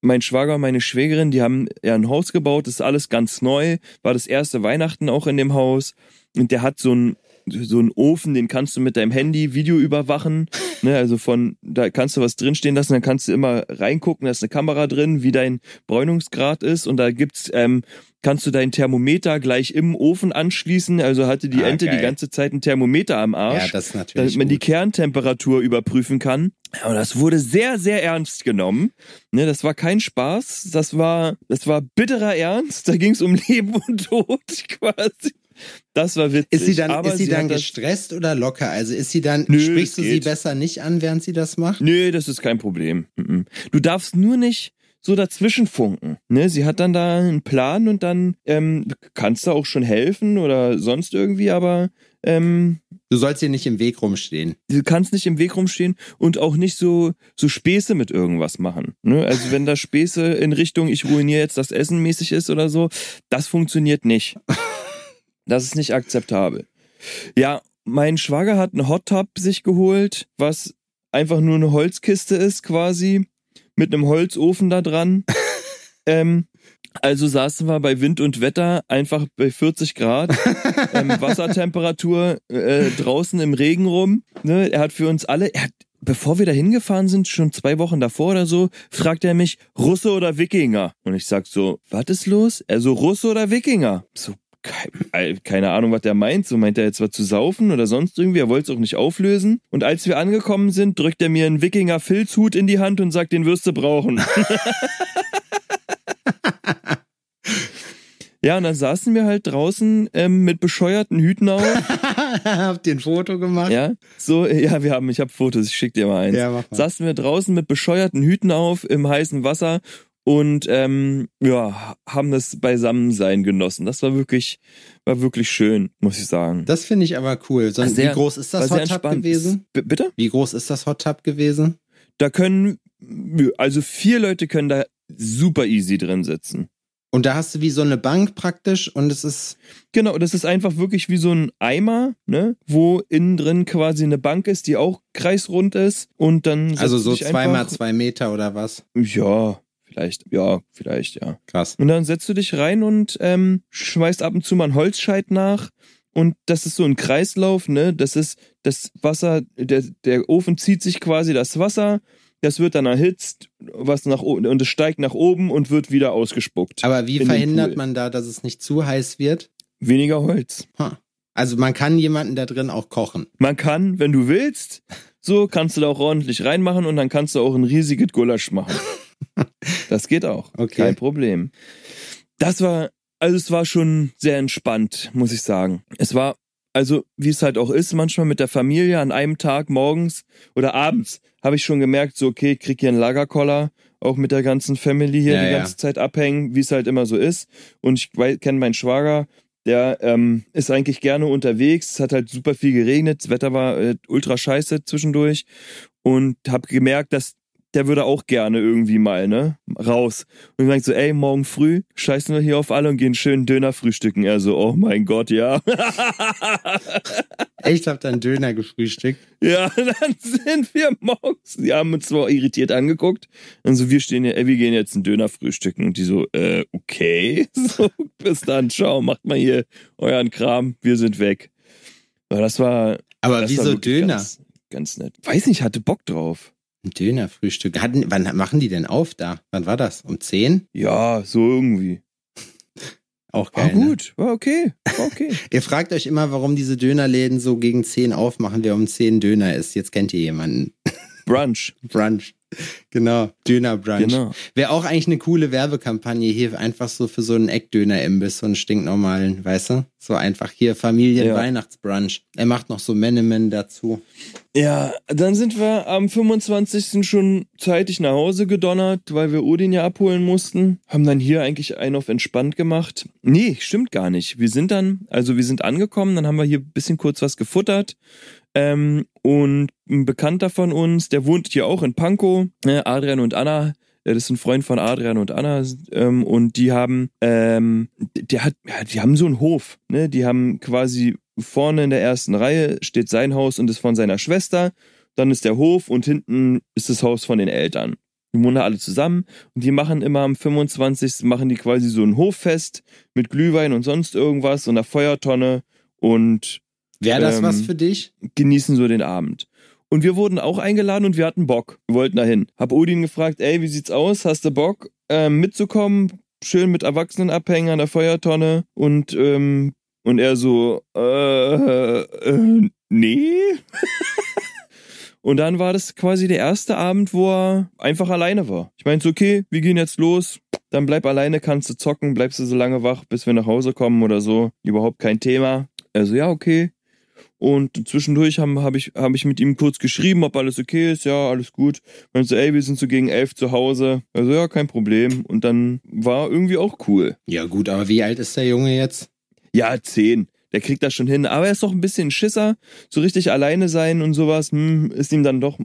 mein Schwager und meine Schwägerin, die haben ja ein Haus gebaut, das ist alles ganz neu, war das erste Weihnachten auch in dem Haus und der hat so ein so einen Ofen, den kannst du mit deinem Handy Video überwachen, ne, also von, da kannst du was drinstehen lassen, dann kannst du immer reingucken, da ist eine Kamera drin, wie dein Bräunungsgrad ist und da gibt's, ähm, kannst du dein Thermometer gleich im Ofen anschließen, also hatte die Ah, Ente geil. die ganze Zeit ein Thermometer am Arsch Ja, das ist natürlich damit man die gut. Kerntemperatur überprüfen kann. Aber das wurde sehr, sehr ernst genommen. Ne, das war kein Spaß. Das war, das war bitterer Ernst. Da ging es um Leben und Tod quasi. Das war witzig. Ist sie dann, aber ist sie dann hat das- gestresst oder locker? Also ist sie dann, Nö, sprichst du sie geht. besser nicht an, während sie das macht? Nee, das ist kein Problem. Du darfst nur nicht so dazwischen funken. Ne? Sie hat dann da einen Plan und dann ähm, kannst du auch schon helfen oder sonst irgendwie, aber ähm, Du sollst ihr nicht im Weg rumstehen. du kannst nicht im Weg rumstehen und auch nicht so, so Späße mit irgendwas machen. Ne? Also wenn da Späße in Richtung, ich ruiniere jetzt das Essen mäßig ist oder so, das funktioniert nicht. Das ist nicht akzeptabel. Ja, mein Schwager hat einen Hot Tub sich geholt, was einfach nur eine Holzkiste ist quasi, mit einem Holzofen da dran. ähm, also saßen wir bei Wind und Wetter einfach bei 40 Grad, ähm, Wassertemperatur äh, draußen im Regen rum. Ne? Er hat für uns alle, er hat, bevor wir da hingefahren sind, schon zwei Wochen davor oder so, fragt er mich, Russe oder Wikinger? Und ich sag so, was ist los? Er so, Russe oder Wikinger? So, keine Ahnung, was der meint. So meint er jetzt was zu saufen oder sonst irgendwie. Er wollte es auch nicht auflösen. Und als wir angekommen sind, drückt er mir einen Wikinger-Filzhut in die Hand und sagt, den wirst du brauchen. ja, und dann saßen wir halt draußen ähm, mit bescheuerten Hüten auf. Habt ihr ein Foto gemacht? ja, so, ja, wir haben, ich habe Fotos, ich schick dir mal eins. Ja, mach mal. Saßen wir draußen mit bescheuerten Hüten auf im heißen Wasser und ähm, ja, haben das Beisammensein genossen. Das war wirklich, war wirklich schön, muss ich sagen. Das finde ich aber cool. So, Sehr- wie groß ist das Hot Tub gewesen? B bitte? Wie groß ist das Hot Tub gewesen? Da können, also vier Leute können da super easy drin sitzen. Und da hast du wie so eine Bank praktisch und es ist, Genau, das ist einfach wirklich wie so ein Eimer, ne, wo innen drin quasi eine Bank ist, die auch kreisrund ist und dann also so dich zwei mal einfach- zwei Meter oder was? Ja, vielleicht, ja, vielleicht, ja. Krass. Und dann setzt du dich rein und ähm, schmeißt ab und zu mal einen Holzscheit nach. Und das ist so ein Kreislauf, ne? Das ist das Wasser, der, der Ofen zieht sich quasi das Wasser, das wird dann erhitzt, was nach oben und es steigt nach oben und wird wieder ausgespuckt. Aber wie verhindert man da, dass es nicht zu heiß wird? Weniger Holz. Ha. Also man kann jemanden da drin auch kochen. Man kann, wenn du willst, so kannst du da auch ordentlich reinmachen und dann kannst du auch ein riesiges Gulasch machen. Das geht auch. Okay. Kein Problem. Das war, also es war schon sehr entspannt, muss ich sagen. Es war, also wie es halt auch ist, manchmal mit der Familie an einem Tag morgens oder abends habe ich schon gemerkt, so okay, ich krieg hier einen Lagerkoller, auch mit der ganzen Family hier Ja, die ja. ganze Zeit abhängen, wie es halt immer so ist. Und ich kenne meinen Schwager, der ähm, ist eigentlich gerne unterwegs. Es hat halt super viel geregnet, das Wetter war äh, ultra scheiße zwischendurch und habe gemerkt, dass der würde auch gerne irgendwie mal, ne, raus. Und ich meinte so, ey, morgen früh scheißen wir hier auf alle und gehen schön Döner frühstücken. Er so, oh mein Gott, ja. Ich habe dann Döner gefrühstückt. ja, dann sind wir morgens, die haben uns zwar irritiert angeguckt. Und so, wir stehen hier, ey, wir gehen jetzt einen Döner frühstücken. Und die so, äh, okay. So, bis dann, ciao, macht mal hier euren Kram, wir sind weg. Aber das war, Aber das war wieso wirklich Döner? Ganz, ganz nett. Weiß nicht, hatte Bock drauf. Ein Dönerfrühstück. Hatten, wann machen die denn auf da? Wann war das? Um 10? Ja, so irgendwie. Auch War geil. Ne? gut, war okay, war okay. Ihr fragt euch immer, warum diese Dönerläden so gegen 10 aufmachen, wer um 10 Döner isst. Jetzt kennt ihr jemanden. Brunch, Brunch. Genau. Dönerbrunch. genau. Wäre auch eigentlich eine coole Werbekampagne hier, einfach so für so einen Eckdöner-Imbiss, so einen stinknormalen, weißt du? So einfach hier Ja. Familien-Weihnachtsbrunch. Er macht noch so Menemen dazu. Ja, dann sind wir am 25. schon zeitig nach Hause gedonnert, weil wir Odin ja abholen mussten. Haben dann hier eigentlich einen auf entspannt gemacht. Nee, stimmt gar nicht. Wir sind dann, also wir sind angekommen, dann haben wir hier ein bisschen kurz was gefuttert. Ähm, und ein Bekannter von uns, der wohnt hier auch in Pankow, äh, Adrian und Anna, äh, das ist ein Freund von Adrian und Anna ähm, und die haben, ähm, der hat, ja, die haben so einen Hof, ne? Die haben quasi vorne in der ersten Reihe steht sein Haus und ist von seiner Schwester, dann ist der Hof und hinten ist das Haus von den Eltern. Die wohnen da alle zusammen und die machen immer am 25. machen die quasi so ein Hoffest mit Glühwein und sonst irgendwas und einer Feuertonne und Wäre das Ähm, was für dich? genießen so den Abend. Und wir wurden auch eingeladen und wir hatten Bock. Wir wollten dahin. Hab Odin gefragt, ey, wie sieht's aus? Hast du Bock, ähm, mitzukommen? Schön mit Erwachsenen abhängen an der Feuertonne und, ähm, und er so, äh, äh nee. und dann war das quasi der erste Abend, wo er einfach alleine war. Ich meinte, okay, wir gehen jetzt los. dann bleib alleine, kannst du zocken, bleibst du so lange wach, bis wir nach Hause kommen oder so. Überhaupt kein Thema. Also ja, okay. Und zwischendurch habe hab ich, hab ich mit ihm kurz geschrieben, ob alles okay ist. Ja, alles gut. Meinte so, ey, wir sind so gegen elf zu Hause. Also ja, kein Problem. Und dann war irgendwie auch cool. Ja, gut, aber wie alt ist der Junge jetzt? Ja, zehn. Der kriegt das schon hin. Aber er ist doch ein bisschen Schisser. So richtig alleine sein und sowas, hm, ist ihm dann doch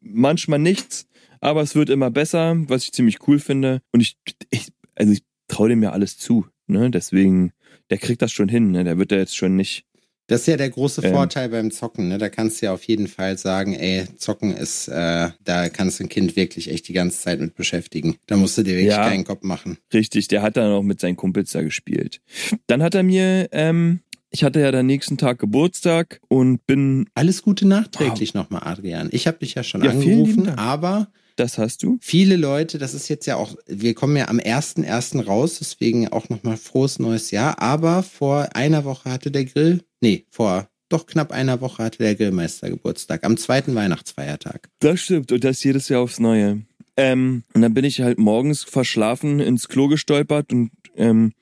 manchmal nichts. Aber es wird immer besser, was ich ziemlich cool finde. Und ich, ich also ich traue dem ja alles zu. Ne? Deswegen, der kriegt das schon hin. Ne? Der wird da jetzt schon nicht Das ist ja der große Ähm. Vorteil beim Zocken, ne? Da kannst du ja auf jeden Fall sagen, ey, Zocken ist, äh, da kannst du ein Kind wirklich echt die ganze Zeit mit beschäftigen. Da musst du dir wirklich Ja. keinen Kopf machen. Richtig, der hat dann auch mit seinen Kumpels da gespielt. Dann hat er mir, ähm, ich hatte ja dann nächsten Tag Geburtstag und bin, Alles Gute nachträglich nochmal, Adrian. Ich habe dich ja schon Ja, angerufen, aber das hast du? viele Leute, das ist jetzt ja auch, wir kommen ja am 1.1. raus, deswegen auch nochmal frohes neues Jahr. Aber vor einer Woche hatte der Grill, nee, vor doch knapp einer Woche hatte der Grillmeister Geburtstag, am zweiten Weihnachtsfeiertag. Das stimmt und das jedes Jahr aufs Neue. Ähm, und dann bin ich halt morgens verschlafen ins Klo gestolpert und ähm,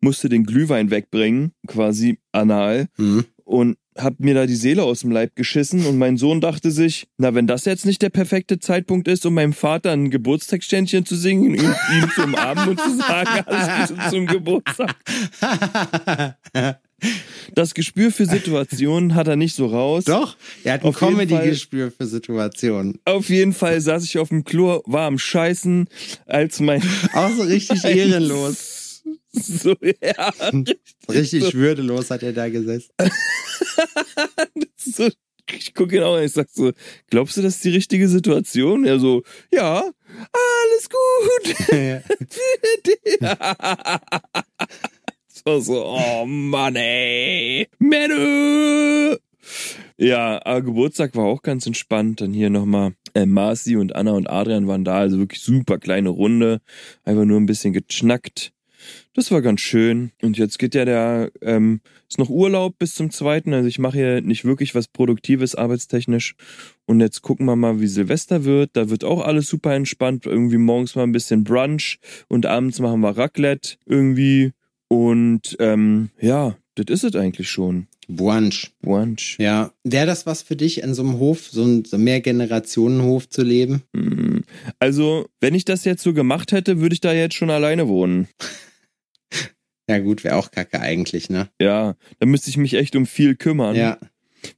musste den Glühwein wegbringen, quasi anal. Hm. und hab mir da die Seele aus dem Leib geschissen und mein Sohn dachte sich, na, wenn das jetzt nicht der perfekte Zeitpunkt ist, um meinem Vater ein Geburtstagsständchen zu singen, ihn, ihn zu umarmen und zu sagen, alles Gute zum Geburtstag. Das Gespür für Situationen hat er nicht so raus. Doch, er hat ein Comedy-Gespür für Situationen. Auf jeden Fall saß ich auf dem Klo, war am Scheißen, als mein Auch so richtig ehrenlos. so, ja, Richtig würdelos hat er da gesessen. so, ich gucke ihn auch an, ich sag so, glaubst du, das ist die richtige Situation? Er so, ja, alles gut. Es war so, oh Mann, ey. Menno! Ja, aber Geburtstag war auch ganz entspannt. Dann hier nochmal äh, Marci und Anna und Adrian waren da, also wirklich super kleine Runde. Einfach nur ein bisschen geschnackt. Das war ganz schön. Und jetzt geht ja der, ähm, ist noch Urlaub bis zum zweiten. Also ich mache hier nicht wirklich was Produktives arbeitstechnisch. Und jetzt gucken wir mal, wie Silvester wird. Da wird auch alles super entspannt. Irgendwie morgens mal ein bisschen Brunch und abends machen wir Raclette irgendwie. Und ähm, ja, das ist es eigentlich schon. Brunch. Brunch. Ja. Wäre das was für dich, in so einem Hof, so ein so Mehrgenerationenhof zu leben? Hm. Also, wenn ich das jetzt so gemacht hätte, würde ich da jetzt schon alleine wohnen. Ja, gut, wäre auch kacke eigentlich, ne? Ja, da müsste ich mich echt um viel kümmern. Ja.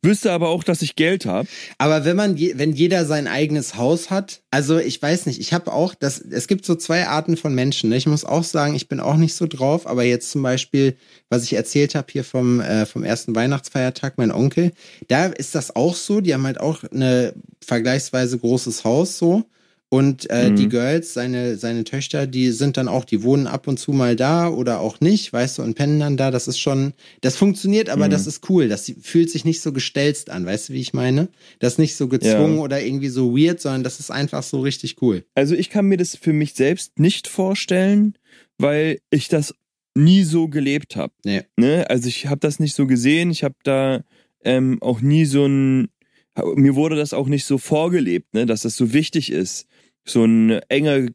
Wüsste aber auch, dass ich Geld habe. Aber wenn man, je, wenn jeder sein eigenes Haus hat, also ich weiß nicht, ich habe auch, das, es gibt so zwei Arten von Menschen. Ne? Ich muss auch sagen, ich bin auch nicht so drauf, aber jetzt zum Beispiel, was ich erzählt habe hier vom, äh, vom ersten Weihnachtsfeiertag, mein Onkel, da ist das auch so, die haben halt auch eine vergleichsweise großes Haus so. Und äh, Mhm. die Girls, seine, seine Töchter, die sind dann auch, die wohnen ab und zu mal da oder auch nicht, weißt du, und pennen dann da. Das ist schon, das funktioniert, aber Mhm. das ist cool. Das fühlt sich nicht so gestelzt an, weißt du, wie ich meine? Das ist nicht so gezwungen Ja. oder irgendwie so weird, sondern das ist einfach so richtig cool. Also ich kann mir das für mich selbst nicht vorstellen, weil ich das nie so gelebt habe. Nee. Ne? Also ich habe das nicht so gesehen. Ich habe da ähm, auch nie so ein, mir wurde das auch nicht so vorgelebt, ne? dass das so wichtig ist. So eine enge,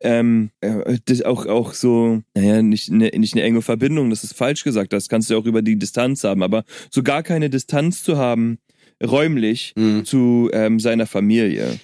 ähm, äh, das auch, auch so, naja, nicht eine, nicht eine enge Verbindung, das ist falsch gesagt, das kannst du auch über die Distanz haben, aber so gar keine Distanz zu haben, räumlich, Mhm. zu ähm, seiner Familie.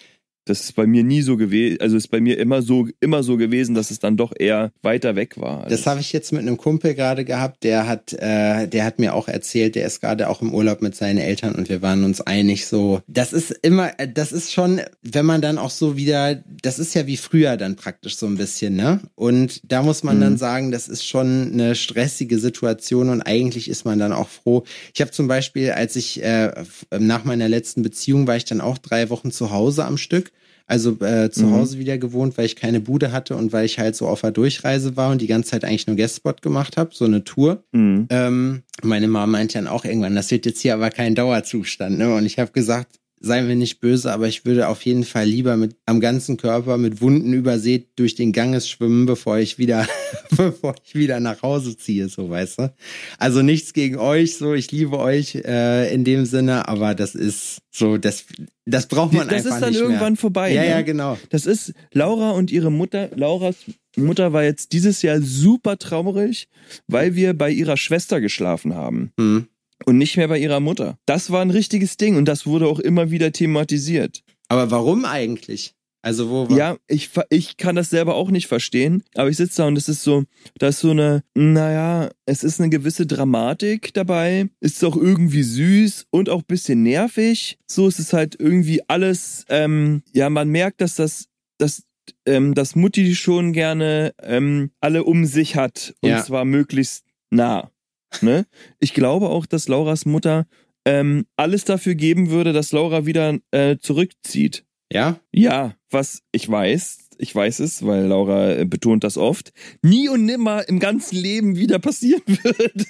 Das ist bei mir nie so gewesen, also ist bei mir immer so, immer so gewesen, dass es dann doch eher weiter weg war. Das habe ich jetzt mit einem Kumpel gerade gehabt, der hat, äh, der hat mir auch erzählt, der ist gerade auch im Urlaub mit seinen Eltern und wir waren uns einig so. Das ist immer, äh, das ist schon, wenn man dann auch so wieder, das ist ja wie früher dann praktisch so ein bisschen, ne? Und da muss man Mhm. dann sagen, das ist schon eine stressige Situation und eigentlich ist man dann auch froh. Ich habe zum Beispiel, als ich äh, nach meiner letzten Beziehung war ich dann auch drei Wochen zu Hause am Stück. Also äh, zu Mhm. Hause wieder gewohnt, weil ich keine Bude hatte und weil ich halt so auf der Durchreise war und die ganze Zeit eigentlich nur Guestspot gemacht habe, so eine Tour. Mhm. Ähm, meine Mama meinte dann auch irgendwann, das wird jetzt hier aber kein Dauerzustand. Ne? Und ich habe gesagt, seien wir nicht böse, aber ich würde auf jeden Fall lieber mit am ganzen Körper mit Wunden übersät durch den Ganges schwimmen, bevor ich wieder, bevor ich wieder nach Hause ziehe, so weißt du. Also nichts gegen euch, so ich liebe euch äh, in dem Sinne, aber das ist so, das, das braucht man das einfach ist dann nicht irgendwann mehr. vorbei. Ja, ne? ja, genau. Das ist Laura und ihre Mutter. Lauras Mutter war jetzt dieses Jahr super traurig, weil wir bei ihrer Schwester geschlafen haben Hm. Und nicht mehr bei ihrer Mutter. Das war ein richtiges Ding und das wurde auch immer wieder thematisiert. Aber warum eigentlich? Also wo war Ja, ich, ich kann das selber auch nicht verstehen, aber ich sitze da und es ist so, da ist so eine, naja, es ist eine gewisse Dramatik dabei, ist auch irgendwie süß und auch ein bisschen nervig. So ist es halt irgendwie alles, ähm, ja, man merkt, dass das, dass, ähm, dass Mutti schon gerne ähm, alle um sich hat und Ja. zwar möglichst nah. Ne? Ich glaube auch, dass Lauras Mutter ähm, alles dafür geben würde, dass Laura wieder äh, zurückzieht. Ja? Ja, was ich weiß, ich weiß es, weil Laura äh, betont das oft, nie und nimmer im ganzen Leben wieder passieren wird.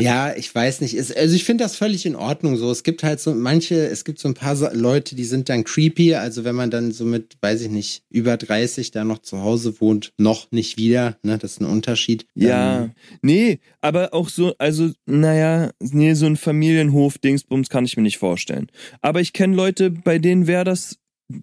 Ja, ich weiß nicht. Es, also ich finde das völlig in Ordnung so. Es gibt halt so manche, es gibt so ein paar Leute, die sind dann creepy. Also wenn man dann so mit, weiß ich nicht, über 30 da noch zu Hause wohnt, noch nicht wieder, ne, das ist ein Unterschied. ja, Ähm, nee, aber auch so, also, naja, nee, so ein Familienhof-Dingsbums kann ich mir nicht vorstellen. Aber ich kenne Leute, bei denen wäre das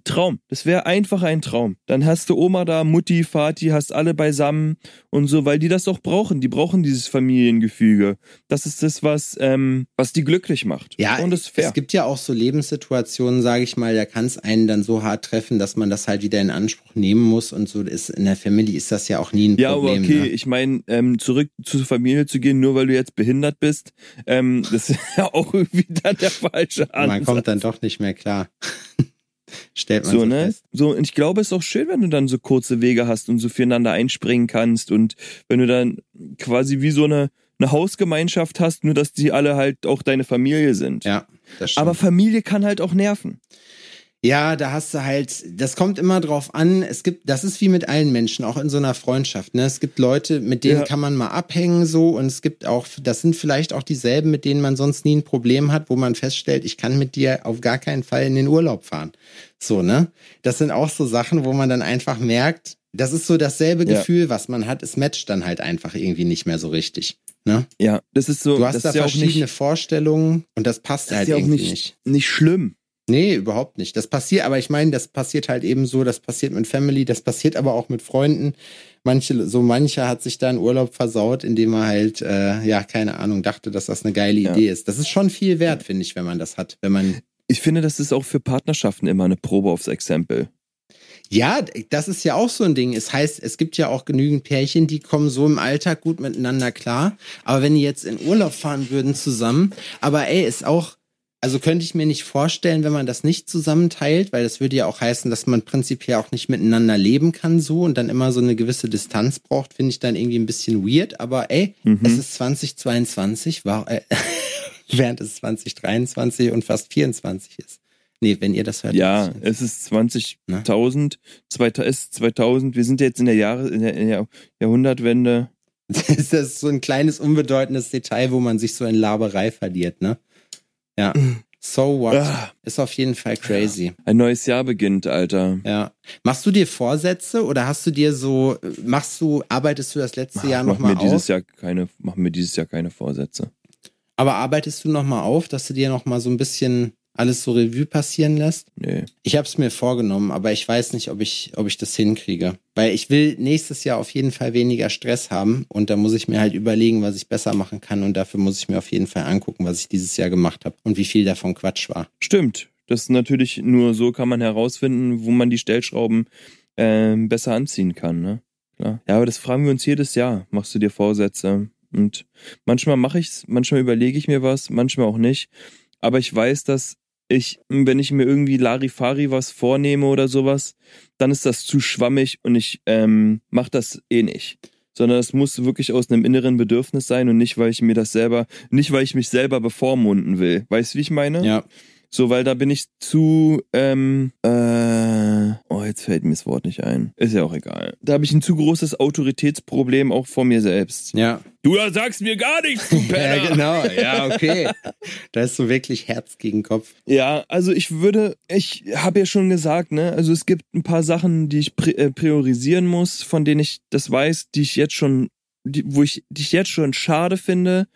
Traum. Das wäre einfach ein Traum. Dann hast du Oma da, Mutti, Vati, hast alle beisammen und so, weil die das auch brauchen. Die brauchen dieses Familiengefüge. Das ist das, was, ähm, was die glücklich macht. Ja, und das ist fair. es gibt ja auch so Lebenssituationen, sage ich mal, da kann es einen dann so hart treffen, dass man das halt wieder in Anspruch nehmen muss und so ist in der Familie ist das ja auch nie ein Ja, Problem. aber okay, ne? ich meine, ähm, zurück zur Familie zu gehen, nur weil du jetzt behindert bist, ähm, das ist ja auch irgendwie dann der falsche Ansatz. Man kommt dann doch nicht mehr klar. Stellt man so, so, ne? fest. So, und ich glaube, es ist auch schön, wenn du dann so kurze Wege hast und so füreinander einspringen kannst und wenn du dann quasi wie so eine, eine Hausgemeinschaft hast, nur dass die alle halt auch deine Familie sind. Ja, das stimmt. Aber Familie kann halt auch nerven. Ja, da hast du halt, das kommt immer drauf an. Es gibt, das ist wie mit allen Menschen, auch in so einer Freundschaft. Ne? Es gibt Leute, mit denen Ja. kann man mal abhängen so und es gibt auch, das sind vielleicht auch dieselben, mit denen man sonst nie ein Problem hat, wo man feststellt, ich kann mit dir auf gar keinen Fall in den Urlaub fahren. So, ne? Das sind auch so Sachen, wo man dann einfach merkt, das ist so dasselbe Ja. Gefühl, was man hat. Es matcht dann halt einfach irgendwie nicht mehr so richtig. Ne? Ja, das ist so, Du hast da verschiedene nicht, Vorstellungen und das passt das halt ist ja auch irgendwie nicht. nicht schlimm. Nee, überhaupt nicht. Das passiert, aber ich meine, das passiert halt eben so, das passiert mit Family, das passiert aber auch mit Freunden. Manche, so mancher hat sich da einen Urlaub versaut, indem er halt, äh, ja, keine Ahnung, dachte, dass das eine geile Ja. Idee ist. Das ist schon viel wert, finde ich, wenn man das hat. Wenn man, Ich finde, das ist auch für Partnerschaften immer eine Probe aufs Exempel. ja, das ist ja auch so ein Ding. Es heißt, es gibt ja auch genügend Pärchen, die kommen so im Alltag gut miteinander klar. Aber wenn die jetzt in Urlaub fahren würden zusammen, aber ey, ist auch, also könnte ich mir nicht vorstellen, wenn man das nicht zusammenteilt, weil das würde ja auch heißen, dass man prinzipiell auch nicht miteinander leben kann so und dann immer so eine gewisse Distanz braucht, finde ich dann irgendwie ein bisschen weird. Aber ey, Mhm. es ist 2022, war, äh, während es 2023 und fast 24 ist. Nee, wenn ihr das hört. Ja, es- ist 20.000, 2000, es ist 2000, wir sind jetzt in der Jahre, in der, in der Jahrhundertwende. Das ist so ein kleines, unbedeutendes Detail, wo man sich so in Laberei verliert, ne? Ja. So what? Ah, Ist auf jeden Fall crazy. ein neues Jahr beginnt, Alter. Ja. Machst du dir Vorsätze oder hast du dir so, machst du, arbeitest du das letzte Jahr mach nochmal mir dieses auf? Jahr keine, mach mir dieses Jahr keine Vorsätze. Aber arbeitest du nochmal auf, dass du dir nochmal so ein bisschen alles so Revue passieren lässt? Nee. Ich habe es mir vorgenommen, aber ich weiß nicht, ob ich, ob ich das hinkriege. Weil ich will nächstes Jahr auf jeden Fall weniger Stress haben und da muss ich mir halt überlegen, was ich besser machen kann und dafür muss ich mir auf jeden Fall angucken, was ich dieses Jahr gemacht habe und wie viel davon Quatsch war. Stimmt. Das ist natürlich nur so kann man herausfinden, wo man die Stellschrauben ähm, besser anziehen kann, ne? Klar. Ja, aber das fragen wir uns jedes Jahr. Machst du dir Vorsätze? Und manchmal mache ich's, manchmal überlege ich mir was, manchmal auch nicht. Aber ich weiß, dass ich, wenn ich mir irgendwie Larifari was vornehme oder sowas, dann ist das zu schwammig und ich ähm, mache das eh nicht. Sondern das muss wirklich aus einem inneren Bedürfnis sein und nicht, weil ich mir das selber, nicht weil ich mich selber bevormunden will. Weißt du, wie ich meine? Ja, So, weil da bin ich zu, ähm, äh, oh, jetzt fällt mir das Wort nicht ein. Ist ja auch egal. Da habe ich ein zu großes Autoritätsproblem auch vor mir selbst. ja. Du sagst mir gar nichts, du Penner. Ja, genau. Ja, okay. da ist so wirklich Herz gegen Kopf. Ja, also ich würde, ich habe ja schon gesagt, ne, also es gibt ein paar Sachen, die ich äh, priorisieren muss, von denen ich das weiß, die ich jetzt schon, die, wo ich, die ich jetzt schon schade finde,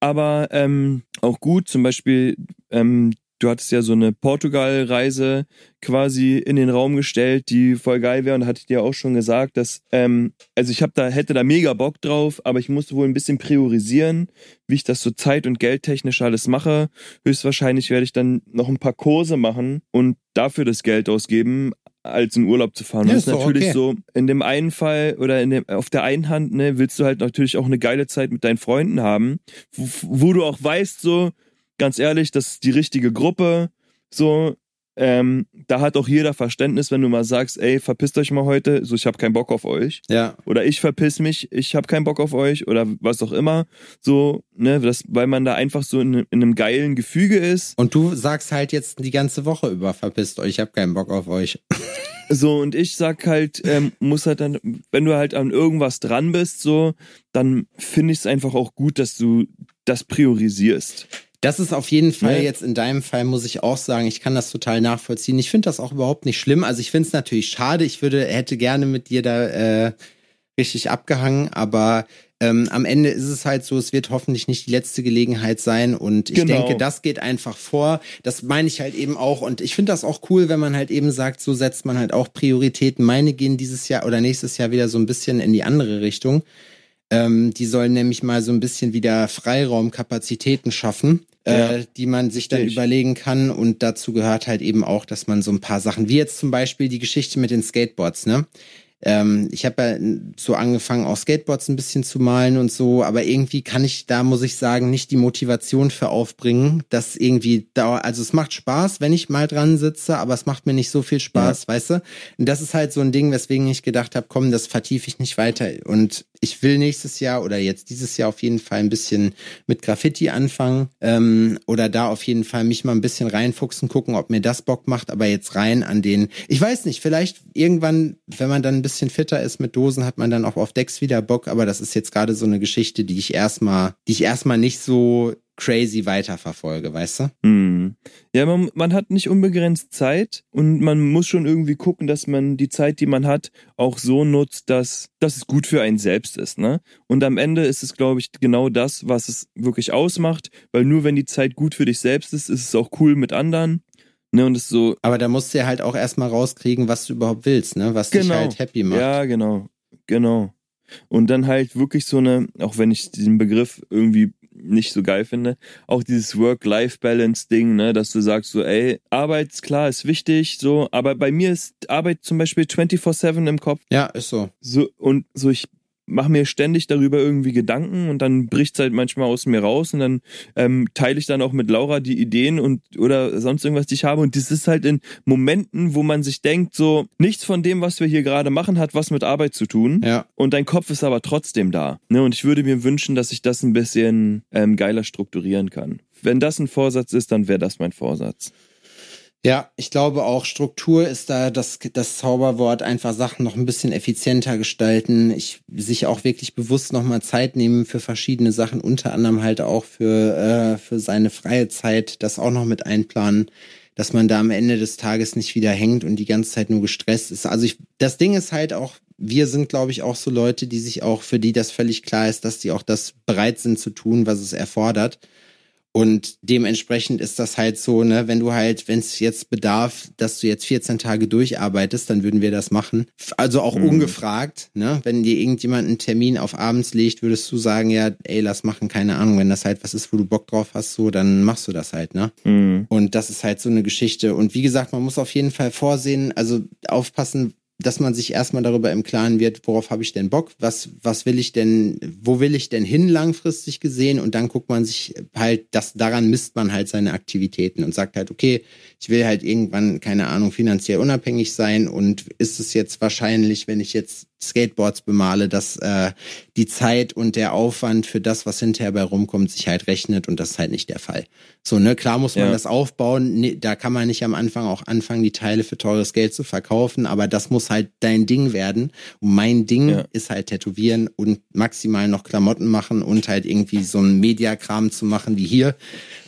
aber ähm, auch gut. Zum Beispiel, ähm, du hattest ja so eine Portugal-Reise quasi in den Raum gestellt, die voll geil wäre und hatte ich dir auch schon gesagt, dass ähm, also ich habe da hätte da mega Bock drauf, aber ich musste wohl ein bisschen priorisieren, wie ich das so zeit- und geldtechnisch alles mache. Höchstwahrscheinlich werde ich dann noch ein paar Kurse machen und dafür das Geld ausgeben, als in Urlaub zu fahren. Ja, das ist natürlich okay. so, in dem einen Fall oder in dem, auf der einen Hand, ne, willst du halt natürlich auch eine geile Zeit mit deinen Freunden haben, wo, wo du auch weißt, so, ganz ehrlich, das ist die richtige Gruppe, so, ähm, da hat auch jeder Verständnis, wenn du mal sagst, ey, verpisst euch mal heute, so, ich habe keinen Bock auf euch. Ja. Oder ich verpiss mich, ich habe keinen Bock auf euch oder was auch immer. So, ne, das, weil man da einfach so in, in einem geilen Gefüge ist. Und du sagst halt jetzt die ganze Woche über, verpisst euch, ich hab keinen Bock auf euch. So, und ich sag halt, ähm, muss halt dann, wenn du halt an irgendwas dran bist, so, dann finde ich es einfach auch gut, dass du das priorisierst. Das ist auf jeden Fall Ne? jetzt in deinem Fall, muss ich auch sagen, ich kann das total nachvollziehen. Ich finde das auch überhaupt nicht schlimm. Also ich finde es natürlich schade. Ich würde, hätte gerne mit dir da äh, richtig abgehangen, aber ähm, am Ende ist es halt so, es wird hoffentlich nicht die letzte Gelegenheit sein und ich Genau. denke, das geht einfach vor. Das meine ich halt eben auch und ich finde das auch cool, wenn man halt eben sagt, so setzt man halt auch Prioritäten. Meine gehen dieses Jahr oder nächstes Jahr wieder so ein bisschen in die andere Richtung. Ähm, die sollen nämlich mal so ein bisschen wieder Freiraumkapazitäten schaffen, Ja. äh, die man sich dann ich. überlegen kann. Und dazu gehört halt eben auch, dass man so ein paar Sachen, wie jetzt zum Beispiel die Geschichte mit den Skateboards, ne? Ähm, ich habe ja so angefangen, auch Skateboards ein bisschen zu malen und so, aber irgendwie kann ich da, muss ich sagen, nicht die Motivation für aufbringen, dass irgendwie da, also es macht Spaß, wenn ich mal dran sitze, aber es macht mir nicht so viel Spaß, weißt du? Und das ist halt so ein Ding, weswegen ich gedacht habe, komm, das vertiefe ich nicht weiter. Und ich will nächstes Jahr oder jetzt dieses Jahr auf jeden Fall ein bisschen mit Graffiti anfangen ähm, oder da auf jeden Fall mich mal ein bisschen reinfuchsen, gucken, ob mir das Bock macht, aber jetzt rein an den, ich weiß nicht, vielleicht irgendwann, wenn man dann ein bisschen fitter ist mit Dosen, hat man dann auch auf Decks wieder Bock, aber das ist jetzt gerade so eine Geschichte, die ich erstmal, die ich erstmal nicht so crazy weiterverfolge, weißt du? Hm. Ja, man, man hat nicht unbegrenzt Zeit und man muss schon irgendwie gucken, dass man die Zeit, die man hat, auch so nutzt, dass, dass es gut für einen selbst ist. Ne? Und am Ende ist es, glaube ich, genau das, was es wirklich ausmacht, weil nur wenn die Zeit gut für dich selbst ist, ist es auch cool mit anderen. Ne? Und es ist so, Aber da musst du ja halt auch erstmal rauskriegen, was du überhaupt willst, ne? Was dich Genau. halt happy macht. Ja, genau. Genau. Und dann halt wirklich so eine, auch wenn ich diesen Begriff irgendwie nicht so geil finde, auch dieses Work-Life-Balance-Ding, ne, dass du sagst so, ey, Arbeit, ist klar, ist wichtig, so, aber bei mir ist Arbeit zum Beispiel 24-7 im Kopf. Ja, ist so. So, und so, ich mache mir ständig darüber irgendwie Gedanken und dann bricht's halt manchmal aus mir raus und dann ähm, teile ich dann auch mit Laura die Ideen und oder sonst irgendwas, die ich habe. Und das ist halt in Momenten, wo man sich denkt, so, nichts von dem, was wir hier gerade machen, hat was mit Arbeit zu tun. Ja. Und dein Kopf ist aber trotzdem da. Ne? Und ich würde mir wünschen, dass ich das ein bisschen ähm, geiler strukturieren kann. Wenn das ein Vorsatz ist, dann wäre das mein Vorsatz. Ja, ich glaube auch, Struktur ist da das, das Zauberwort, einfach Sachen noch ein bisschen effizienter gestalten, ich sich auch wirklich bewusst nochmal Zeit nehmen für verschiedene Sachen, unter anderem halt auch für, äh, für seine freie Zeit, das auch noch mit einplanen, dass man da am Ende des Tages nicht wieder hängt und die ganze Zeit nur gestresst ist. Also ich, das Ding ist halt auch, wir sind, glaube ich, auch so Leute, die sich auch, für die das völlig klar ist, dass die auch das bereit sind zu tun, was es erfordert. Und dementsprechend ist das halt so, ne, wenn du halt, wenn es jetzt bedarf, dass du jetzt 14 Tage durcharbeitest, dann würden wir das machen. Also auch Mhm. ungefragt, ne? Wenn dir irgendjemand einen Termin auf abends legt, würdest du sagen, ja, ey, lass machen, keine Ahnung, wenn das halt was ist, wo du Bock drauf hast, so, dann machst du das halt, ne? Mhm. Und das ist halt so eine Geschichte. Und wie gesagt, man muss auf jeden Fall vorsehen, also aufpassen, dass man sich erstmal darüber im Klaren wird, worauf habe ich denn Bock, was, was will ich denn, wo will ich denn hin langfristig gesehen? Und dann guckt man sich halt, das daran misst man halt seine Aktivitäten und sagt halt, okay, ich will halt irgendwann, keine Ahnung, finanziell unabhängig sein. Und ist es jetzt wahrscheinlich, wenn ich jetzt Skateboards bemale, dass äh, die Zeit und der Aufwand für das, was hinterher bei rumkommt, sich halt rechnet und das ist halt nicht der Fall. So, ne, klar muss man Ja. das aufbauen, ne, da kann man nicht am Anfang auch anfangen, die Teile für teures Geld zu verkaufen, aber das muss halt dein Ding werden. Und mein Ding Ja. ist halt tätowieren und maximal noch Klamotten machen und halt irgendwie so ein Mediakram zu machen wie hier.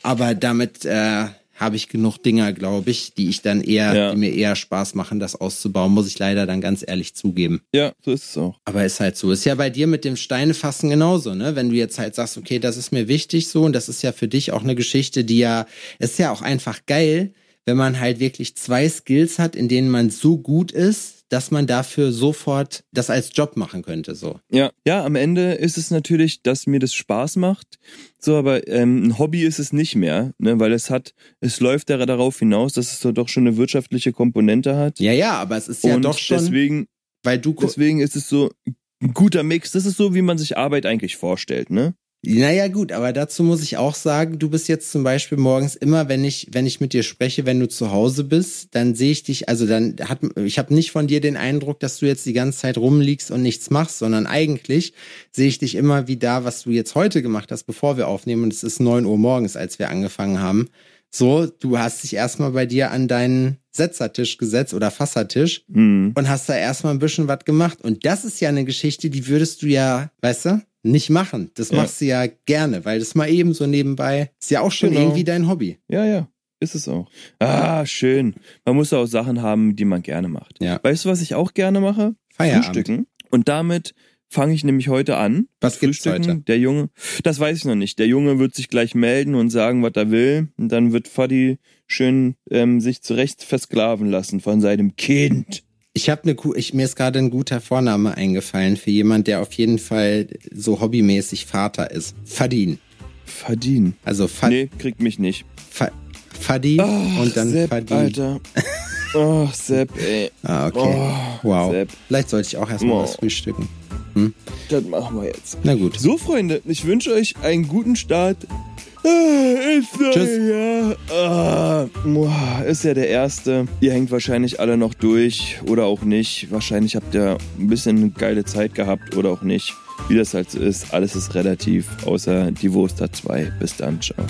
Aber damit äh, habe ich genug Dinger, glaube ich, die ich dann eher, Ja. die mir eher Spaß machen, das auszubauen, muss ich leider dann ganz ehrlich zugeben. Ja, so ist es auch. Aber ist halt so. Ist ja bei dir mit dem Steinefassen genauso, ne? Wenn du jetzt halt sagst, okay, das ist mir wichtig so und das ist ja für dich auch eine Geschichte, die ja, ist ja auch einfach geil, wenn man halt wirklich zwei Skills hat, in denen man so gut ist, dass man dafür sofort das als Job machen könnte, so. Ja, ja, am Ende ist es natürlich, dass mir das Spaß macht. So, aber ähm, ein Hobby ist es nicht mehr, ne, weil es hat, es läuft da darauf hinaus, dass es doch schon eine wirtschaftliche Komponente hat. Ja, ja, aber es ist ja und doch schon, deswegen, weil du, deswegen ist es so ein guter Mix. Das ist so, wie man sich Arbeit eigentlich vorstellt, ne? Naja, gut, aber dazu muss ich auch sagen, du bist jetzt zum Beispiel morgens immer, wenn ich, wenn ich mit dir spreche, wenn du zu Hause bist, dann sehe ich dich, also dann hat, ich habe nicht von dir den Eindruck, dass du jetzt die ganze Zeit rumliegst und nichts machst, sondern eigentlich sehe ich dich immer wie da, was du jetzt heute gemacht hast, bevor wir aufnehmen, und es ist neun Uhr morgens, als wir angefangen haben. So, du hast dich erstmal bei dir an deinen Setzertisch gesetzt oder Fassertisch Hm. und hast da erstmal ein bisschen was gemacht. Und das ist ja eine Geschichte, die würdest du ja, weißt du, nicht machen. Das Ja. machst du ja gerne, weil das mal eben so nebenbei ist ja auch schon Genau. irgendwie dein Hobby. Ja, ja, ist es auch. Ah, schön. Man muss auch Sachen haben, die man gerne macht. Ja. Weißt du, was ich auch gerne mache? Feierabend. Frühstücken. Und damit fange ich nämlich heute an. Was gibt's Frühstücken. heute? Der Junge, das weiß ich noch nicht. Der Junge wird sich gleich melden und sagen, was er will. Und dann wird Fadi schön ähm, sich zurecht versklaven lassen von seinem Kind. Ich habe eine, ich mir ist gerade ein guter Vorname eingefallen für jemand, der auf jeden Fall so hobbymäßig Vater ist. Fadin. Fadin. Also Fa Nee, kriegt mich nicht. Fa Fadi Oh, und dann Sepp, Fadin. Alter. Oh, Sepp, ey. Ah, okay. Oh, wow. Sepp. Vielleicht sollte ich auch erstmal Oh. was frühstücken. Das machen wir jetzt. Na gut. So, Freunde, ich wünsche euch einen guten Start. Ah, Ist Tschüss. Jahr. Ah, ist ja der erste. Ihr hängt wahrscheinlich alle noch durch oder auch nicht. Wahrscheinlich habt ihr ein bisschen eine geile Zeit gehabt oder auch nicht. Wie das halt so ist, alles ist relativ, außer die Wurst hat zwei. Bis dann, ciao.